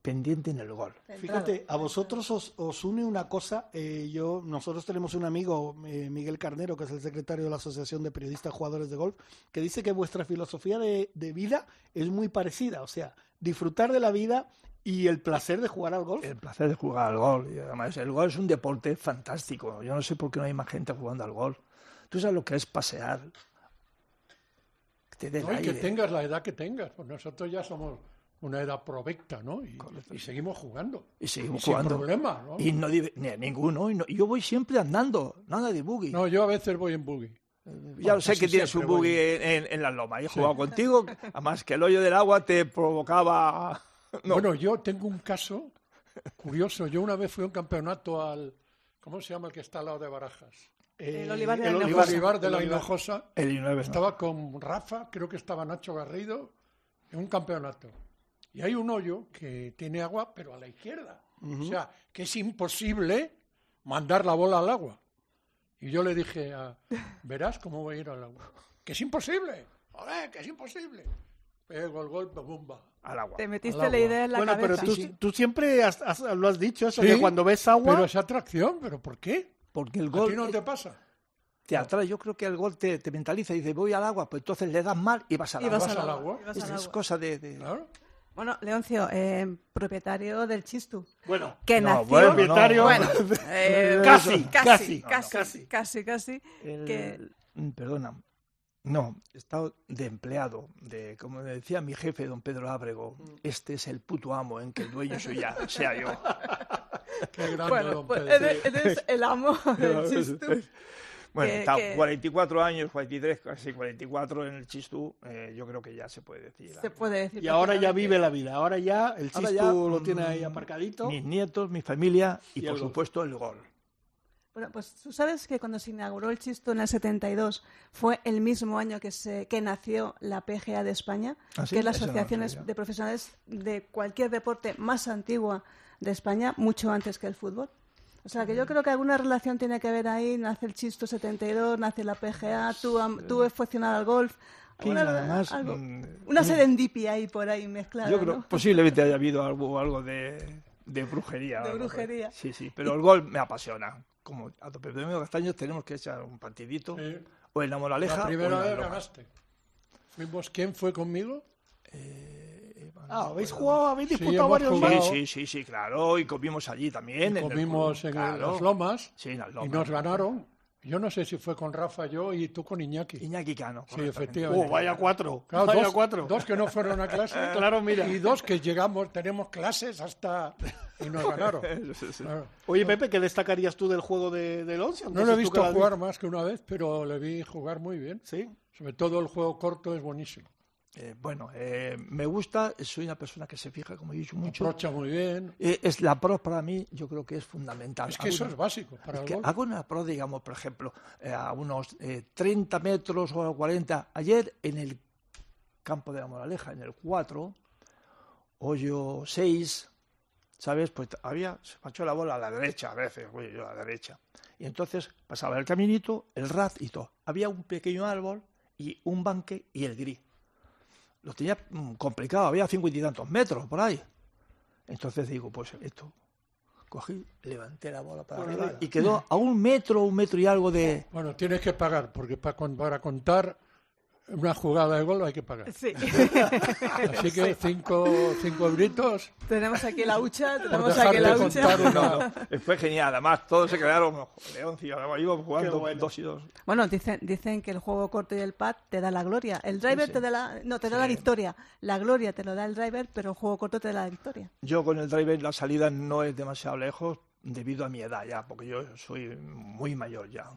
pendiente en el gol. Fíjate, a vosotros os, os une una cosa. eh, yo, nosotros tenemos un amigo, eh, Miguel Carnero, que es el secretario de la Asociación de Periodistas Jugadores de Golf, que dice que vuestra filosofía de, de vida es muy parecida. O sea, disfrutar de la vida y el placer de jugar al golf. El placer de jugar al gol. Y además, el gol es un deporte fantástico. Yo no sé por qué no hay más gente jugando al gol. Tú sabes lo que es pasear. Que te No, y que tengas la edad que tengas. Pues nosotros ya somos una edad provecta, ¿no? Y, y seguimos jugando. Y seguimos sin jugando. problema, ¿no? Y no ni ninguno. y no- y yo voy siempre andando, nada de buggy. No, yo a veces voy en buggy. Ya Bueno, sé que tienes un buggy en, en, en las lomas. He Sí. jugado contigo, además que el hoyo del agua te provocaba. No. Bueno, yo tengo un caso curioso. Yo una vez fui a un campeonato al... ¿Cómo se llama el que está al lado de Barajas? El Olivar de el la Olivar, Hinojosa. Olivar de El la. Hinojosa. El I9, ¿no? Estaba con Rafa, creo que estaba Nacho Garrido, en un campeonato. Y hay un hoyo que tiene agua, pero a la izquierda. O sea, que es imposible mandar la bola al agua. Y yo le dije a, verás cómo voy a ir al agua. Que es imposible. Joder, que es imposible. Pego el golpe, bomba. Al agua. Te metiste la agua. idea en la bueno, pero cabeza. tú, tú siempre has- has- lo has dicho, eso, Sí, que cuando ves agua... Pero es atracción, ¿pero por qué? Porque el ¿A gol ti no te pasa? te atrae. Yo creo que el gol te, te mentaliza y dice, voy al agua, pues entonces le das mal y vas al Y agua. vas Vas al agua. agua. y vas Es, al es agua. cosa de... de- Claro. Bueno, Leoncio, eh, propietario del Chistu. Bueno, Que No, nació... bueno, propietario... Bueno, eh, Casi, casi, casi, casi, casi. casi, casi, El- que mm, Perdona. No, he estado de empleado, de como decía mi jefe, don Pedro Ábrego, este es el puto amo en que el dueño soy ya, sea yo. Qué grande, bueno, don pues Pedro. eres, eres el amo del Chistu. Bueno, estado que- 44 años, 43, casi 44 en el Chistú, eh, yo creo que ya se puede decir. Se puede decir. Y ahora ya vive la vida. Ahora ya el Ahora chistu ya, lo tiene ahí aparcadito. Mis nietos, mi familia y, Y por supuesto el gol. Bueno, pues tú sabes que cuando se inauguró el Chisto en el 72 fue el mismo año que, se, que nació la PGA de España, ¿Ah, sí? que es la Eso asociación de profesionales de cualquier deporte más antigua de España, mucho antes que el fútbol. O sea, Mm. que yo creo que alguna relación tiene que haber ahí. Nace el Chisto 72, nace la PGA, tú, am- tú es aficionado al golf. Sí, Alguna- además, algo- mm, una mm, serendipia ahí por ahí mezclada. Yo creo ¿no? posiblemente haya habido algo, algo de, de brujería. De brujería. Sí, sí, pero el gol me apasiona. Como a Pepe Domingo Castaños tenemos que echar un partidito, Sí. o en la Moraleja La o primera vez ganaste. ¿quién fue conmigo? Ah, habéis jugado, habéis disputado varios jugado. Sí, sí, sí, claro, y comimos allí también. en comimos en claro. las lomas Sí, en las y lomas. nos ganaron. Yo no sé si fue con Rafa yo y tú con Iñaki. Iñaki Cano. Sí, efectivamente. Oh, vaya cuatro. Claro, vaya dos, cuatro. dos que no fueron a clase. Claro, mira. Y dos que llegamos, tenemos clases hasta... Y nos ganaron. Claro. Oye, Pepe, ¿qué destacarías tú del juego de, del once? No lo he visto jugar más que una vez, pero le vi jugar muy bien. Sí. Sobre todo el juego corto es buenísimo. Eh, bueno, eh, me gusta, soy una persona que se fija, como he dicho mucho. Aprocha muy bien. Eh, es la pro para mí, yo creo que es fundamental. Es que eso Hago es una- básico para es el que hago una pro, digamos, por ejemplo, eh, a unos eh, 30 metros o 40. Ayer en el campo de la Moraleja, en el 4, hoyo 6, ¿sabes? Pues había, se marchó la bola a la derecha a veces, voy yo a la derecha. Y entonces pasaba el caminito, el raz y todo. Había un pequeño árbol y un banque y el gris. Lo tenía mm, complicado, había cincuenta y tantos metros por ahí. Entonces digo, pues esto. Cogí, levanté la bola para Bueno, arriba y quedó a un metro, un metro y algo de... Bueno, tienes que pagar, porque para, para contar una jugada de gol hay que pagar. Sí. Así que cinco, cinco euritos. tenemos aquí la hucha, tenemos aquí la hucha. fue genial, además todos se quedaron, León, tío, íbamos jugando bueno. dos y dos. Bueno, dicen, dicen que el juego corto y el pad te da la gloria. El driver sí. te da la, no, te da la victoria. La gloria te lo da el driver, pero el juego corto te da la victoria. Yo con el driver la salida no es demasiado lejos debido a mi edad ya, porque yo soy muy mayor ya.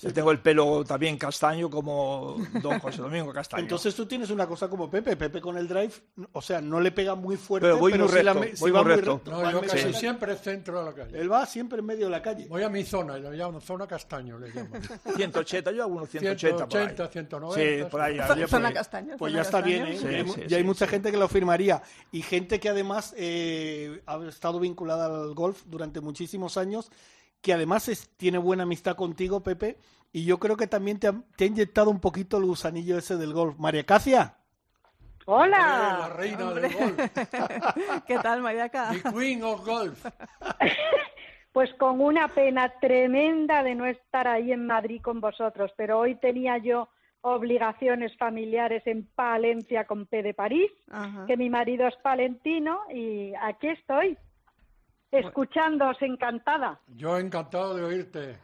Yo tengo el pelo también castaño como don José Domingo Castaño. Entonces tú tienes una cosa como Pepe. Pepe con el drive, o sea, no le pega muy fuerte, Pero voy muy sí la recto, sí voy va muy muy recto. recto, No, va yo casi medio. siempre centro de la calle. Él va siempre en medio de la calle. Voy a mi zona, y lo llamo zona castaño, le llaman. 180, yo hago unos 180 por ahí. 180, 190. Sí, por ahí. sí. Zona por ahí. castaño. Pues zona ya está bien, castaño. ¿eh? Sí, ya hay, sí, ya hay sí, mucha sí. gente que lo firmaría. Y gente que además eh, ha estado vinculada al golf durante muchísimos años, que además es- tiene buena amistad contigo, Pepe. Y yo creo que también te ha, te ha inyectado un poquito el gusanillo ese del golf. María Cacia. Hombre, La ¡Hola! reina del golf. ¿Qué tal, Mariaca? The Queen of Golf. Pues con una pena tremenda de no estar ahí en Madrid con vosotros, pero hoy tenía yo obligaciones familiares en Palencia con P de París, Ajá. que mi marido es palentino y aquí estoy, escuchándoos encantada. Yo encantado de oírte,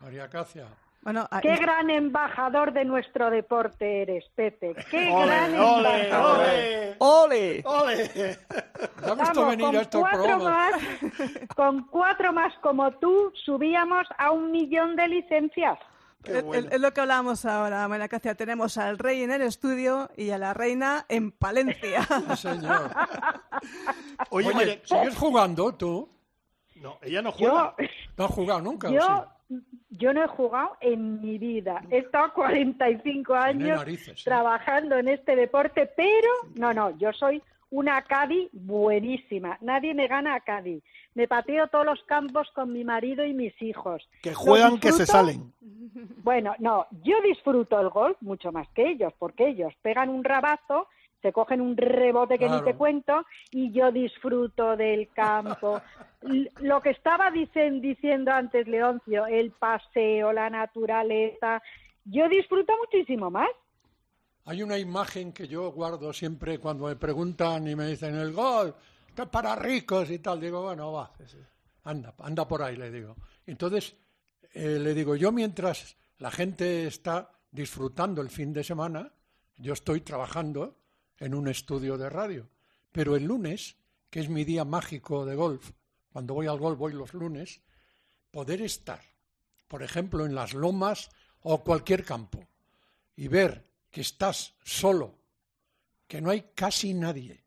María Cacia. Bueno, ah, Qué gran embajador de nuestro deporte eres, Pepe. Qué ¡Ole, gran ole, embajador. ole! ¡Ole! ¡Ole! Me ha gustado Vamos, venir con a estos cuatro más, con cuatro más como tú, subíamos a un millón de licencias. Qué es, bueno. es lo que hablábamos ahora, María Cacia. Tenemos al rey en el estudio y a la reina en Palencia. Sí, señor. Oye, Oye, María- ¿sigues jugando tú? No, ella no Yo, juega. ¿No has jugado nunca? yo, sí? yo no he jugado en mi vida. He estado 45 Tiene años narices, ¿eh? trabajando en este deporte, pero no, no, yo soy una Cadi buenísima. Nadie me gana a Cadi. Me pateo todos los campos con mi marido y mis hijos. Que juegan, que se salen. Bueno, no, yo disfruto el golf mucho más que ellos, porque ellos pegan un rabazo, se cogen un rebote que Claro. ni te cuento y yo disfruto del campo. Lo que estaba dicen- diciendo antes Leoncio, el paseo, la naturaleza, yo disfruto muchísimo más. Hay una imagen que yo guardo siempre cuando me preguntan y me dicen el gol, esto es para ricos y tal. Digo, bueno, va, anda, anda por ahí, le digo. Entonces, eh, le digo, yo mientras la gente está disfrutando el fin de semana, yo estoy trabajando en un estudio de radio. Pero el lunes, que es mi día mágico de golf, cuando voy al golf voy los lunes, poder estar, por ejemplo, en las lomas o cualquier campo y ver que estás solo, que no hay casi nadie,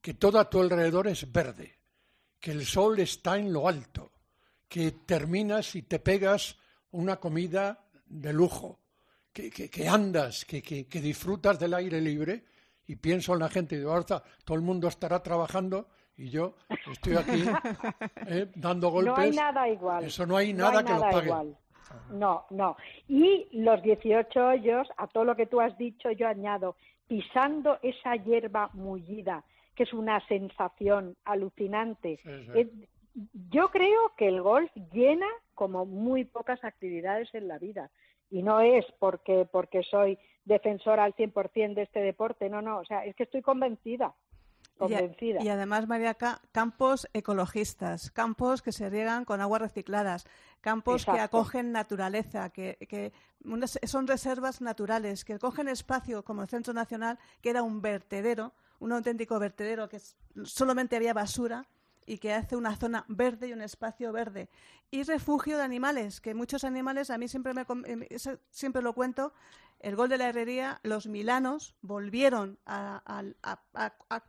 que todo a tu alrededor es verde, que el sol está en lo alto, que terminas y te pegas una comida de lujo, que, que- que andas, que, que- disfrutas del aire libre y pienso en la gente y digo, ahora todo el mundo estará trabajando y yo estoy aquí eh, dando golpes. No hay nada igual. Eso no hay No nada hay que lo pague. igual. No, no. Y los 18 hoyos, a todo lo que tú has dicho, yo añado, pisando esa hierba mullida, que es una sensación alucinante. Sí, sí. Yo creo que el golf llena como muy pocas actividades en la vida. Y no es porque, porque soy defensora al 100% de este deporte, no, no, o sea, es que estoy convencida, Y, a- convencida. y además, Mariaca, campos ecologistas, campos que se riegan con aguas recicladas, campos que acogen naturaleza, que, que unas- son reservas naturales, que cogen espacio como el Centro Nacional, que era un vertedero, un auténtico vertedero que solamente había basura y que hace una zona verde y un espacio verde. Y refugio de animales, que muchos animales, a mí siempre, me, eh, siempre lo cuento, el gol de la herrería, los milanos volvieron a, al- a- a- a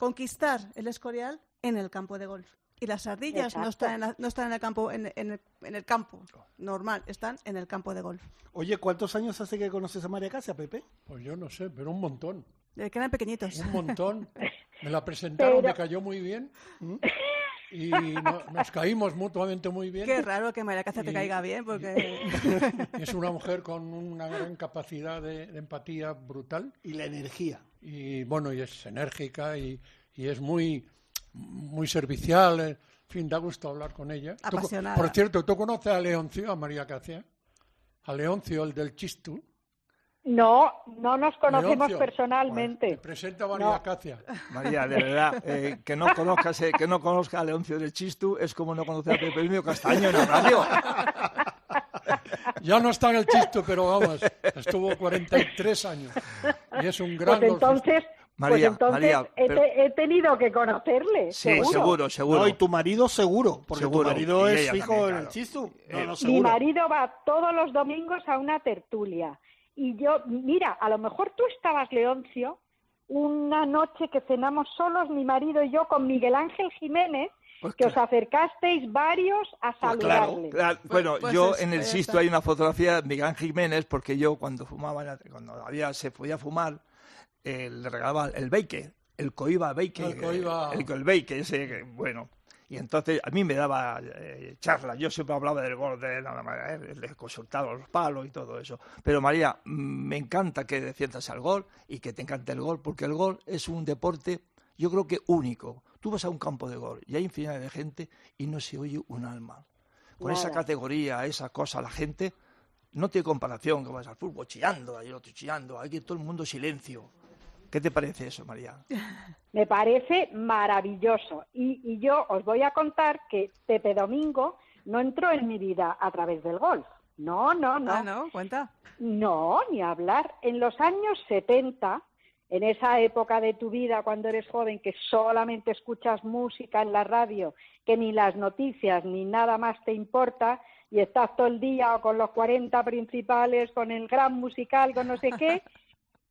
conquistar el Escorial en el campo de golf. Y las ardillas no están, en la- no están en el campo en, en el, en el campo normal, están en el campo de golf. Oye, ¿cuántos años hace que conoces a María Casia, Pepe? Pues yo no sé, pero un montón. Desde que eran pequeñitos. Un montón. Me la presentaron, Pero- me cayó muy bien. Y no- nos caímos mutuamente muy bien. Qué raro que María Cáceres te caiga bien, porque... Es una mujer con una gran capacidad de, de empatía brutal. Y la energía. Y bueno, y es enérgica y, y es muy, muy servicial. En fin, da gusto hablar con ella. Tú Apasionada. por cierto, ¿tú conoces a Leoncio, a María Cáceres? A Leoncio, el del Chistu. No, no nos conocemos Leoncio. personalmente. Presenta a María No. Cáceres. María, de verdad, eh, que no conozcas, eh, que no conozca a Leoncio del Chistu es como no conocer a Pepe Mío Castaño en la radio. Ya no está en el Chistu, pero vamos, estuvo 43 años. Y es un gran Pues entonces, María, pues entonces María, he, pero- te- he tenido que conocerle. Sí, seguro, seguro. No, y tu marido seguro, porque Seguro. tu marido Y es fijo también, en claro. el chistu. No, no, Mi seguro. marido va todos los domingos a una tertulia. Y yo, mira, a lo mejor tú estabas, Leoncio, una noche que cenamos solos, mi marido y yo, con Miguel Ángel Jiménez, Pues que os acercasteis varios a saludarle. Claro, bueno, pues yo es- en el Sisto hay una fotografía de Miguel Ángel Jiménez, porque yo cuando fumaba, en la- cuando había, se podía fumar, eh, le regalaba el bake, el coiba bake, El coiba. el, el ese, bueno. Y entonces a mí me daba eh, charlas, yo siempre hablaba del gol, de la manera, eh, consultaba los palos y todo eso. Pero María, mm, me encanta que defiendas al gol y que te encante el gol, porque el gol es un deporte, yo creo que único. Tú vas a un campo de gol y hay infinidad de gente y no se oye un alma. Con esa categoría, esa cosa, la gente no tiene comparación que vas al fútbol chillando, ahí otro chillando, aquí todo el mundo silencio. ¿Qué te parece eso, María? Me parece maravilloso. Y, y yo os voy a contar que Pepe Domingo no entró en mi vida a través del golf. No, no, no. Ah, ¿no? Cuenta. No, ni hablar. En los años 70, en esa época de tu vida cuando eres joven que solamente escuchas música en la radio, que ni las noticias ni nada más te importa y estás todo el día con los 40 principales, con el gran musical, con no sé qué.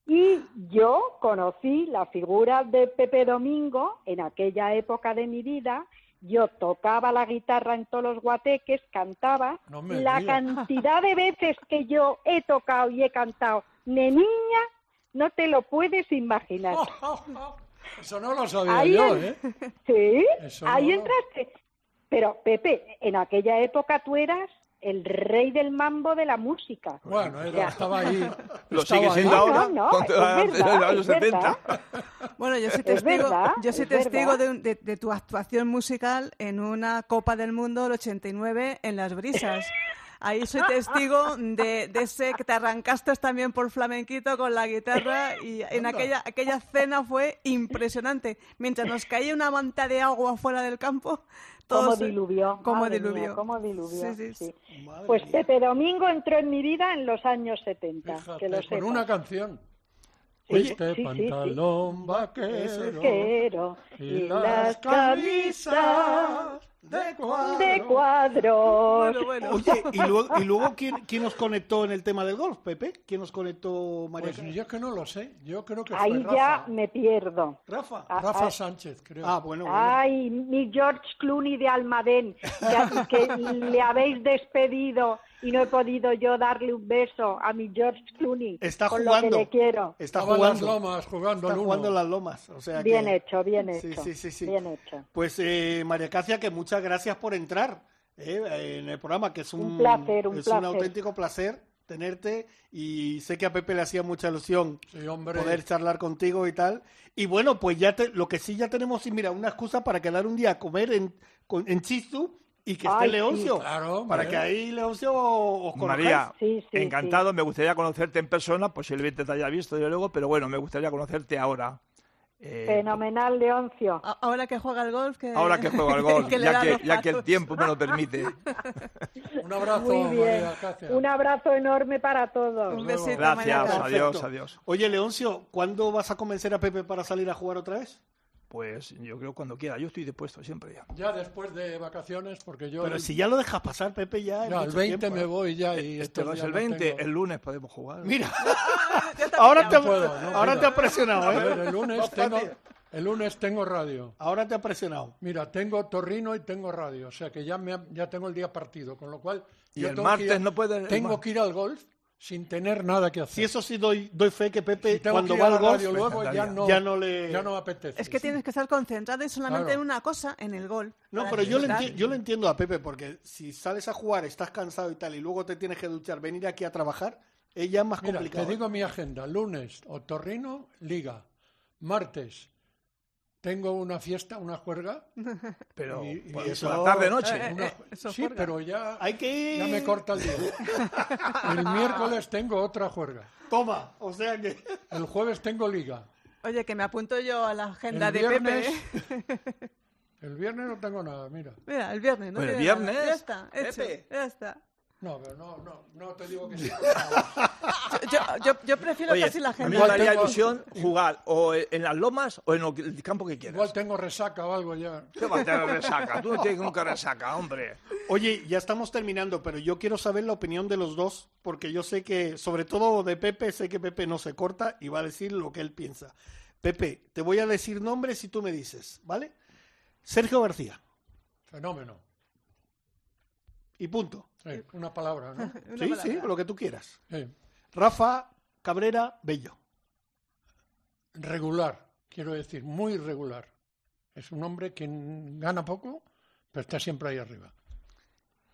Y yo conocí la figura de Pepe Domingo en aquella época de mi vida. Yo tocaba la guitarra en todos los guateques, cantaba. No la cantidad de veces que yo he tocado y he cantado de niña, no te lo puedes imaginar. Eso no lo sabía Ahí yo, ¿eh? Sí, Eso ahí no. entraste. Pero Pepe, en aquella época tú eras el rey del mambo de la música. Bueno, era- Ya. estaba ahí. Lo estaba sigue siendo ahí. ahora, No, no, es verdad, en los es 70. verdad. Bueno, yo soy Es testigo, verdad, yo soy es testigo de, un- de- de tu actuación musical en una Copa del Mundo del 89 en Las Brisas. Ahí soy testigo de, de ese que te arrancaste también por flamenquito con la guitarra y en aquella, aquella cena fue impresionante. Mientras nos caía una manta de agua fuera del campo, Como todos... diluvió. Como madre mía, diluvió. cómo diluvió, Sí, sí, sí. Pues mía. Pepe Domingo entró en mi vida en los años 70, Fíjate, que lo con una canción. Sí, Fuiste sí, sí, sí. pantalón vaquero Vaquero y las camisas de cuadro. de cuadros. Bueno, bueno. Oye, ¿y luego, y luego ¿quién, quién nos conectó en el tema del golf, Pepe? ¿Quién nos conectó, María? Pues yo es que no lo sé. Yo creo que fue Ahí Rafa. ya me pierdo. Rafa. Ah, Rafa ah, Sánchez, creo. Ah, bueno, bueno. Ay, mi George Clooney de Almadén, que, que le habéis despedido y no he podido yo darle un beso a mi George Clooney Está con jugando. lo que le quiero. Está en las jugando. lomas jugando Está jugando en las lomas. O sea Bien que- hecho, bien Sí, hecho. sí, sí, sí. Bien hecho. Pues eh, María Cacia, que muchas gracias por entrar eh, en el programa, que es un, Un placer, un es un placer. auténtico placer tenerte y sé que a Pepe le hacía mucha ilusión Sí, hombre. poder charlar contigo y tal. Y bueno, pues ya te, lo que sí ya tenemos, y mira, una excusa para quedar un día a comer en, en Chistu y que esté Ay, sí. Leoncio. Claro, para que ahí Leoncio os conozcáis. María, Sí, sí, encantado, me gustaría conocerte en persona, posiblemente te haya visto yo luego, pero bueno, me gustaría conocerte ahora. Eh, Fenomenal, Leoncio. Ahora que juega al golf, que... ahora que juego al gol, que le ya, que, los ya que el tiempo me lo permite. Un abrazo, Muy bien. María Cáceres. Un abrazo enorme para todos. Un besito, Gracias, adiós, adiós. Oye, Leoncio, ¿cuándo vas a convencer a Pepe para salir a jugar otra vez? Pues yo creo cuando quiera, yo estoy dispuesto siempre ya. Ya después de vacaciones, porque yo Pero el, si ya lo dejas pasar, Pepe, ya. ya, el mucho 20 tiempo, me ¿eh? voy ya y Este el no 20, tengo- el lunes podemos jugar. Mira, ahora te, No puedo, no ahora te ha presionado, A ¿eh? ver, el lunes tengo, el lunes tengo radio. Ahora te ha presionado. Mira, tengo Torrino y tengo radio, o sea que ya me ha- ya tengo el día partido, con lo cual Y yo el ir martes no puede- el tengo que ir al golf sin tener nada que hacer. Si eso sí doy, doy fe que Pepe Si cuando que va al golf radio luego ya no, ya no le... ya no apetece. Es que tienes que estar concentrado y solamente Claro. en una cosa, en el gol. No, pero yo lo, yo lo entiendo a Pepe, porque si sales a jugar, estás cansado y tal, y luego te tienes que duchar, venir aquí a trabajar, es ya más Mira, complicado. te digo mi agenda. Lunes, Otorrino, Liga. Martes, tengo una fiesta, una juerga. Pero y, y por la tarde-noche. Eh, Una- eh, eso sí, juerga. pero ya, Hay que ir... ya me corta el día. El miércoles tengo otra juerga. Toma, o sea que... El jueves tengo liga. Oye, que me apunto yo a la agenda El de viernes, Pepe. el viernes no tengo nada, mira. Mira, el viernes, ¿no? Pues el tiene nada. viernes, Ya está, hecho, Pepe. ya está. No, pero no, no, no te digo que sí. Yo, yo, yo prefiero Oye, casi la a mí agenda. me daría tengo- ilusión jugar o en las lomas o en el campo que quieras. Igual tengo resaca o algo ya. ¿Qué va a tener resaca? Tú no tienes nunca resaca, hombre. Oye, ya estamos terminando, pero yo quiero saber la opinión de los dos, porque yo sé que, sobre todo de Pepe, sé que Pepe no se corta y va a decir lo que él piensa. Pepe, te voy a decir nombres y tú me dices, ¿vale? Sergio García, Fenómeno. Y punto. Sí, una palabra, ¿no? Una sí, palabra. sí, lo que tú quieras. Sí. Rafa Cabrera Bello. Regular, quiero decir, muy regular. Es un hombre que gana poco, pero está siempre ahí arriba.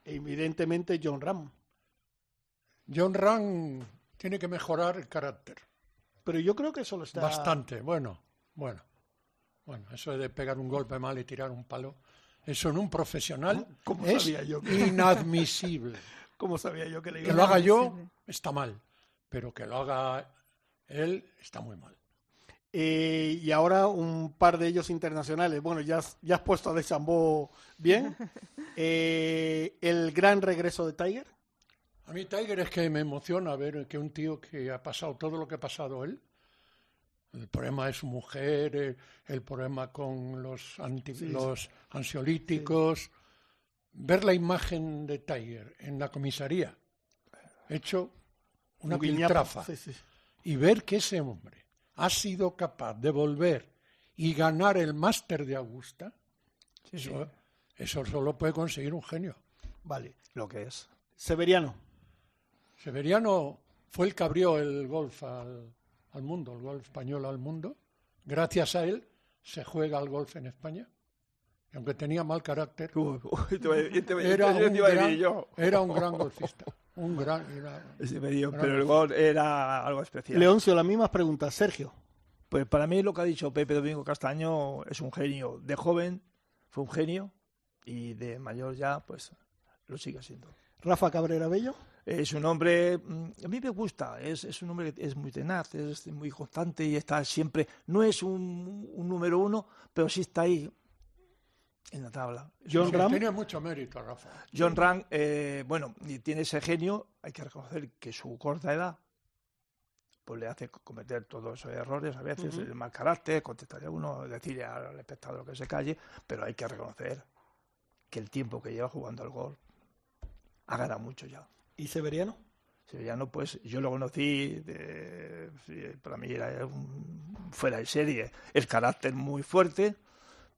Evidentemente John Ram. John Ram tiene que mejorar el carácter. Pero yo creo que solo está... Bastante, bueno, bueno. Bueno, eso de pegar un golpe mal y tirar un palo, eso en un profesional ¿Cómo es sabía yo que- inadmisible. ¿Cómo sabía yo que le Que iba lo haga yo está mal, pero que lo haga él está muy mal. Eh, y ahora un par de ellos internacionales. Bueno, ya, has- ya has puesto a Deschambó bien. Eh, el gran regreso de Tiger. A mí Tiger es que me emociona ver que un tío que ha pasado todo lo que ha pasado él, el problema de su mujer, el, el problema con los, anti- Sí, los ansiolíticos, ver la imagen de Tiger en la comisaría, hecho una Un piltrafa, sí. y ver que ese hombre ha sido capaz de volver y ganar el máster de Augusta, eso, eso solo puede conseguir un genio. Vale. Lo que es. Severiano. Severiano fue el que abrió el golf al, al mundo, el golf español al mundo. Gracias a él se juega al golf en España. Y aunque tenía mal carácter, era, un iba a decir gran, yo. era un gran golfista. Un gran, era- Sí, me dio, gran pero el golfista. gol era algo especial. Leoncio, las mismas preguntas. Sergio. Pues para mí lo que ha dicho Pepe Domingo Castaño es un genio. De joven fue un genio y de mayor ya, pues lo sigue siendo. Rafa Cabrera Bello. Es un hombre, mm, a mí me gusta, es, es un hombre que es muy tenaz, es muy constante y está siempre, no es un, un número uno, pero sí está ahí en la tabla. John Ram. Tiene mucho mérito, Rafa. John Ram, eh, bueno, y tiene ese genio, hay que reconocer que su corta edad pues le hace cometer todos esos errores, a veces el mal carácter, contestarle a uno, decirle al espectador que se calle, pero hay que reconocer que el tiempo que lleva jugando al gol ha ganado mucho ya. ¿Y Severiano? Sevillano, pues yo lo conocí, de- para mí era un- fuera de serie, el carácter muy fuerte,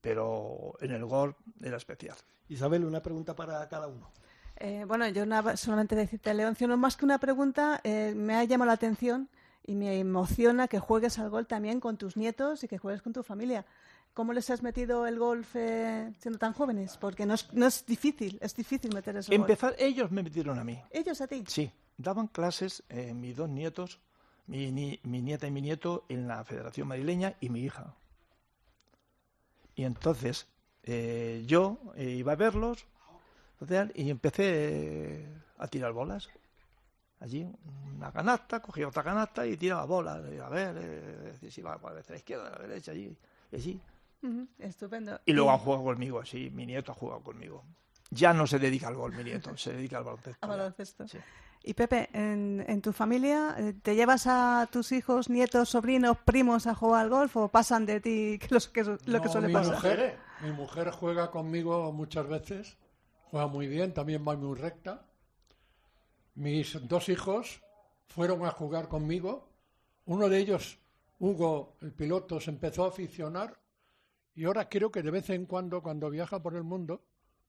pero en el gol era especial. Isabel, una pregunta para cada uno. Eh, bueno, yo nada- solamente decirte, Leoncio, no más que una pregunta, eh, me ha llamado la atención y me emociona que juegues al golf también con tus nietos y que juegues con tu familia. ¿Cómo les has metido el golf eh, siendo tan jóvenes? Porque no es, no es difícil, es difícil meter golf. Empezar, ellos me metieron a mí. ¿Ellos a ti? Sí, daban clases eh, mis dos nietos, mi, ni- mi nieta y mi nieto, en la Federación Madrileña y mi hija. Y entonces eh, yo eh, iba a verlos y empecé eh, a tirar bolas. Allí, una canasta, cogía otra canasta y tiraba bolas. Y a ver, eh, si va a la izquierda, a la derecha, allí, y Estupendo. Y luego han jugado conmigo, sí, mi nieto ha jugado conmigo. Ya no se dedica al gol, mi nieto, se dedica al baloncesto. A ya. baloncesto. Sí. Y Pepe, en, en tu familia, eh, ¿te llevas a tus hijos, nietos, sobrinos, primos a jugar al golf o pasan de ti que los- que lo que suele mi pasar? Mujer, mi mujer juega conmigo muchas veces, juega muy bien, también va muy recta. Mis dos hijos fueron a jugar conmigo. Uno de ellos, Hugo, el piloto, se empezó a aficionar y ahora creo que de vez en cuando, cuando viaja por el mundo,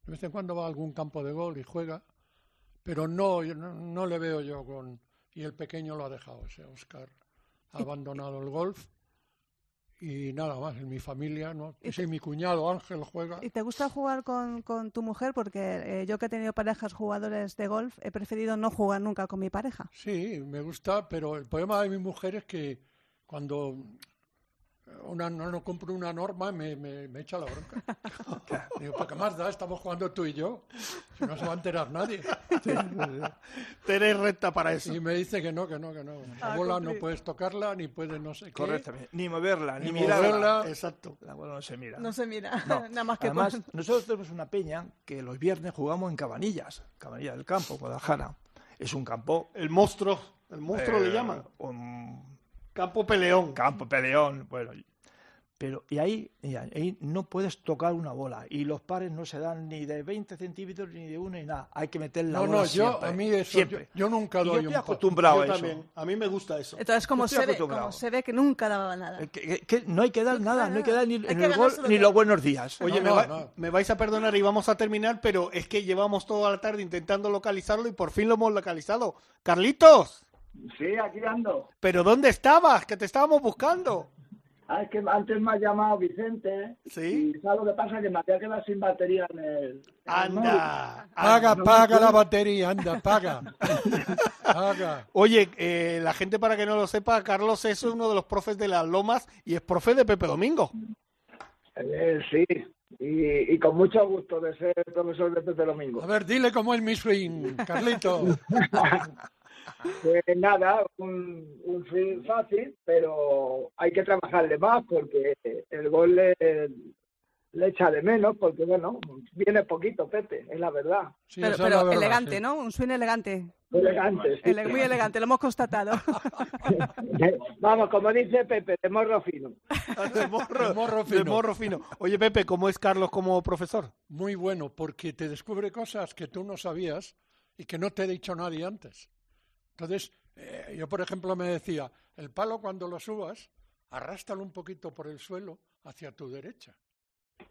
de vez en cuando va a algún campo de gol y juega, pero no, yo no, no le veo yo con, y el pequeño lo ha dejado, ese Oscar ha abandonado el golf y nada más, en mi familia, ¿no? ¿Y Sí, mi cuñado Ángel juega. ¿Y te gusta jugar con, con tu mujer? Porque eh, yo que he tenido parejas jugadores de golf, he preferido no jugar nunca con mi pareja. Sí, me gusta, pero el problema de mi mujer es que cuando una, no, no cumplo una norma me, me, me echa la bronca. Digo, ¿para qué más da? Estamos jugando tú y yo. Si no se va a enterar nadie. Tenés recta para eso. Y me dice que no, que no, que no. La Ah, bola no puedes tocarla, ni puedes no sé qué. Correctamente. Ni moverla, ni, Ni mirarla. moverla. Exacto. La bola no se mira. No se mira, No. nada más que Además, con- nosotros tenemos una peña que los viernes jugamos en Cabanillas, Cabanillas del Campo, Guadalajara. Es un campo. El monstruo, el monstruo le eh, llaman. Un Campo peleón. campo peleón, bueno. Pero, y ahí, y ahí no puedes tocar una bola. Y los pares no se dan ni de 20 centímetros ni de uno ni nada. Hay que meter la No, bola no, yo, siempre, a mí eso, siempre. yo, yo nunca Y yo doy estoy un acostumbrado Yo a eso. también. A mí me gusta eso. Entonces, como se, ve, como se ve que nunca daba nada. Que- que- que no hay que dar nada, no hay que dar ni, Hay el gol ni los buenos días. Oye, No, me, no, va- no. me vais a perdonar y vamos a terminar, pero es que llevamos toda la tarde intentando localizarlo y por fin lo hemos localizado. Carlitos, Sí, aquí ando. ¿pero dónde estabas? Que te estábamos buscando. Ah, es que antes me ha llamado Vicente. Sí. Y ¿sabes lo que pasa? Que me había quedado sin batería en el. en el Anda. Paga, no, paga no. la batería, anda, paga. paga. Oye, eh, la gente para que no lo sepa, Carlos es uno de los profes de las Lomas y es profe de Pepe Domingo. Eh, sí. Y, y con mucho gusto de ser profesor de Pepe Domingo. A ver, dile cómo es mi swing, Carlito. Pues nada, un, un swing fácil, pero hay que trabajarle más porque el gol le, le echa de menos, porque bueno, viene poquito Pepe, es la verdad. Sí, pero pero la verdad, elegante, sí. ¿no? Un swing elegante. Elegante, sí. Ele- muy elegante, lo hemos constatado. Vamos, como dice Pepe, de morro fino. De morro, De morro de fino. morro fino. Oye, Pepe, ¿cómo es Carlos como profesor? Muy bueno, porque te descubre cosas que tú no sabías y que no te ha dicho nadie antes. Entonces, eh, yo por ejemplo me decía, el palo cuando lo subas, arrástralo un poquito por el suelo hacia tu derecha.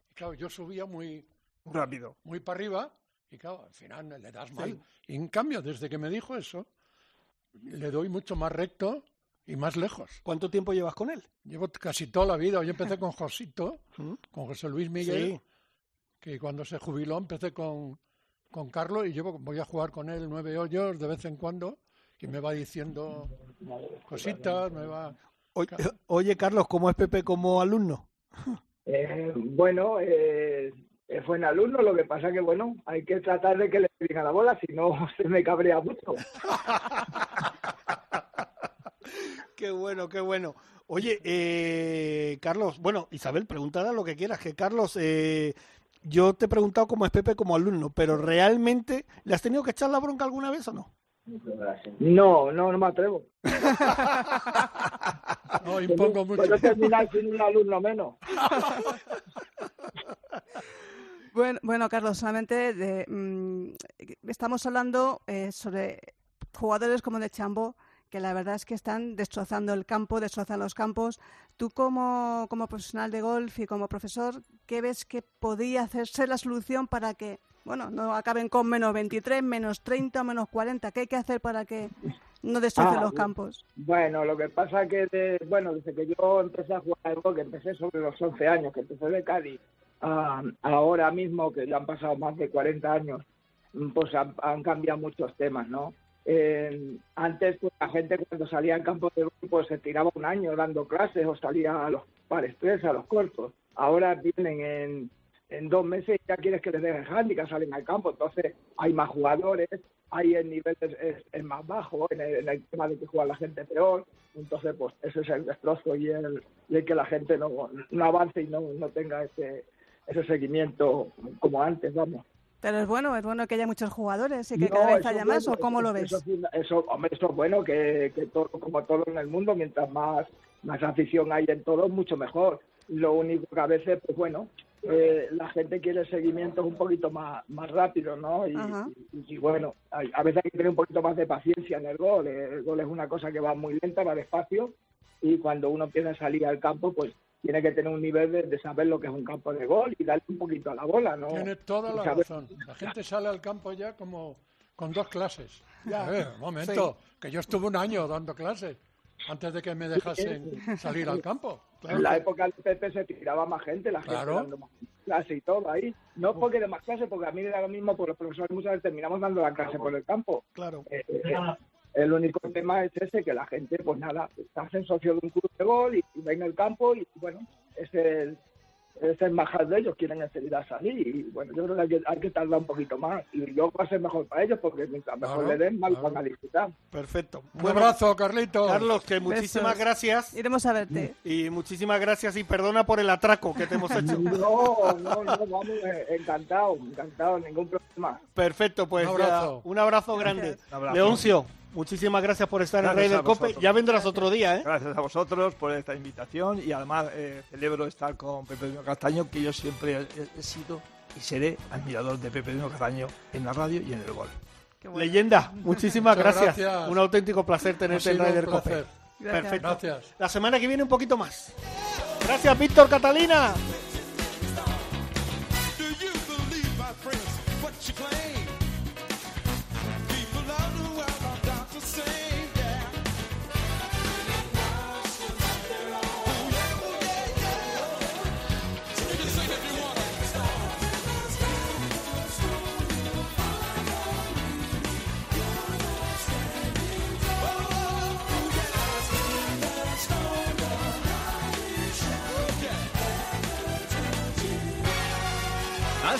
Y claro, yo subía muy, Rápido. muy para arriba y claro, al final le das mal. Y en cambio, desde que me dijo eso, le doy mucho más recto y más lejos. ¿Cuánto tiempo llevas con él? Llevo casi toda la vida. Yo empecé con Josito, con José Luis Miguel, Sí. que cuando se jubiló empecé con, con Carlos y llevo, voy a jugar con él nueve hoyos de vez en cuando y me va diciendo cositas, me va... Oye, oye, Carlos, ¿cómo es Pepe como alumno? Eh, bueno, eh, es buen alumno, lo que pasa que, bueno, hay que tratar de que le diga la bola, si no se me cabrea mucho. Qué bueno, qué bueno. Oye, eh, Carlos, bueno, Isabel, pregúntale lo que quieras, que Carlos, eh, yo te he preguntado cómo es Pepe como alumno, pero ¿realmente le has tenido que echar la bronca alguna vez o no? No, no, no me atrevo. No, impongo mucho. Puedo terminar sin un alumno menos. Bueno, bueno, Carlos, solamente de, mm, estamos hablando eh, sobre jugadores como de Chambo, que la verdad es que están destrozando el campo, destrozan los campos. Tú como, como profesional de golf y como profesor, ¿qué ves que podría hacer ser la solución para que, bueno, no acaben con menos 23, menos 30 o menos 40? ¿Qué hay que hacer para que no destrocen Ah, los campos? Bueno, lo que pasa que, de- bueno, desde que yo empecé a jugar al gol, que empecé sobre los 11 años, que empecé de Cádiz, ahora mismo, que ya han pasado más de 40 años, mm, pues han, han cambiado muchos temas, ¿no? Eh, antes, pues la gente cuando salía al campo de golf, pues se tiraba un año dando clases o salía a los pares tres, a los cortos. Ahora vienen en, en dos meses ya quieres que les den handicap, salen al campo. Entonces hay más jugadores, hay el nivel es, es- es más bajo en el, en el tema de que juega la gente peor. Entonces, pues ese es el destrozo y el, y el que la gente no, no avance y no, no tenga ese, ese seguimiento como antes, vamos. Pero es bueno, es bueno que haya muchos jugadores y que No, cada vez haya más, bueno, ¿o cómo eso- lo ves? Eso, eso, eso, hombre, eso es bueno, que, que todo, como todo en el mundo, mientras más, más afición hay en todo, mucho mejor. Lo único que a veces, pues bueno, eh, la gente quiere seguimientos un poquito más, más rápidos, ¿no? Y, Ajá. y- y bueno, hay- a veces hay que tener un poquito más de paciencia en el gol. El gol es una cosa que va muy lenta, va despacio, y cuando uno empieza a salir al campo, pues tiene que tener un nivel de, de saber lo que es un campo de gol y darle un poquito a la bola, ¿no? Tiene toda la Saber- razón. La gente sale al campo ya como con dos clases. Ya. Un momento, que yo estuve un año dando clases antes de que me dejasen salir al campo. En la época del PP se tiraba más gente, la gente Claro. dando más clase y todo ahí. No porque de más clase, porque a mí me da lo mismo, porque los profesores muchas veces terminamos dando la clase por el campo. Claro. Eh, eh, el único tema es ese, que la gente, pues nada, estás en socio de un club de gol y, y ven el campo y bueno, es el, es el majar de ellos, quieren enseguida salir y bueno, yo creo que hay que, hay que tardar un poquito más y luego va a ser mejor para ellos porque mientras mejor Claro, le den, más claro. van a disfrutar. Perfecto. Un abrazo, Carlitos. Carlos, que muchísimas Besos. gracias. Iremos a verte. Y muchísimas gracias y perdona por el atraco que te hemos hecho. No, no, no, vamos, eh, encantado, encantado, ningún problema. Perfecto, pues Un ya, abrazo. un abrazo grande. Un abrazo. Leoncio, muchísimas gracias por estar en Gracias Rey del Cope. Ya vendrás otro día, ¿eh? Gracias a vosotros por esta invitación y además eh, celebro estar con Pepe Domingo Castaño, que yo siempre he, he sido y seré admirador de Pepe Domingo Castaño en la radio y en el gol. Bueno. Leyenda, muchísimas Muchas gracias. gracias. Un auténtico placer tenerte en un Ryder Cope. Perfecto. Gracias. La semana que viene un poquito más. Gracias, Víctor Catalina.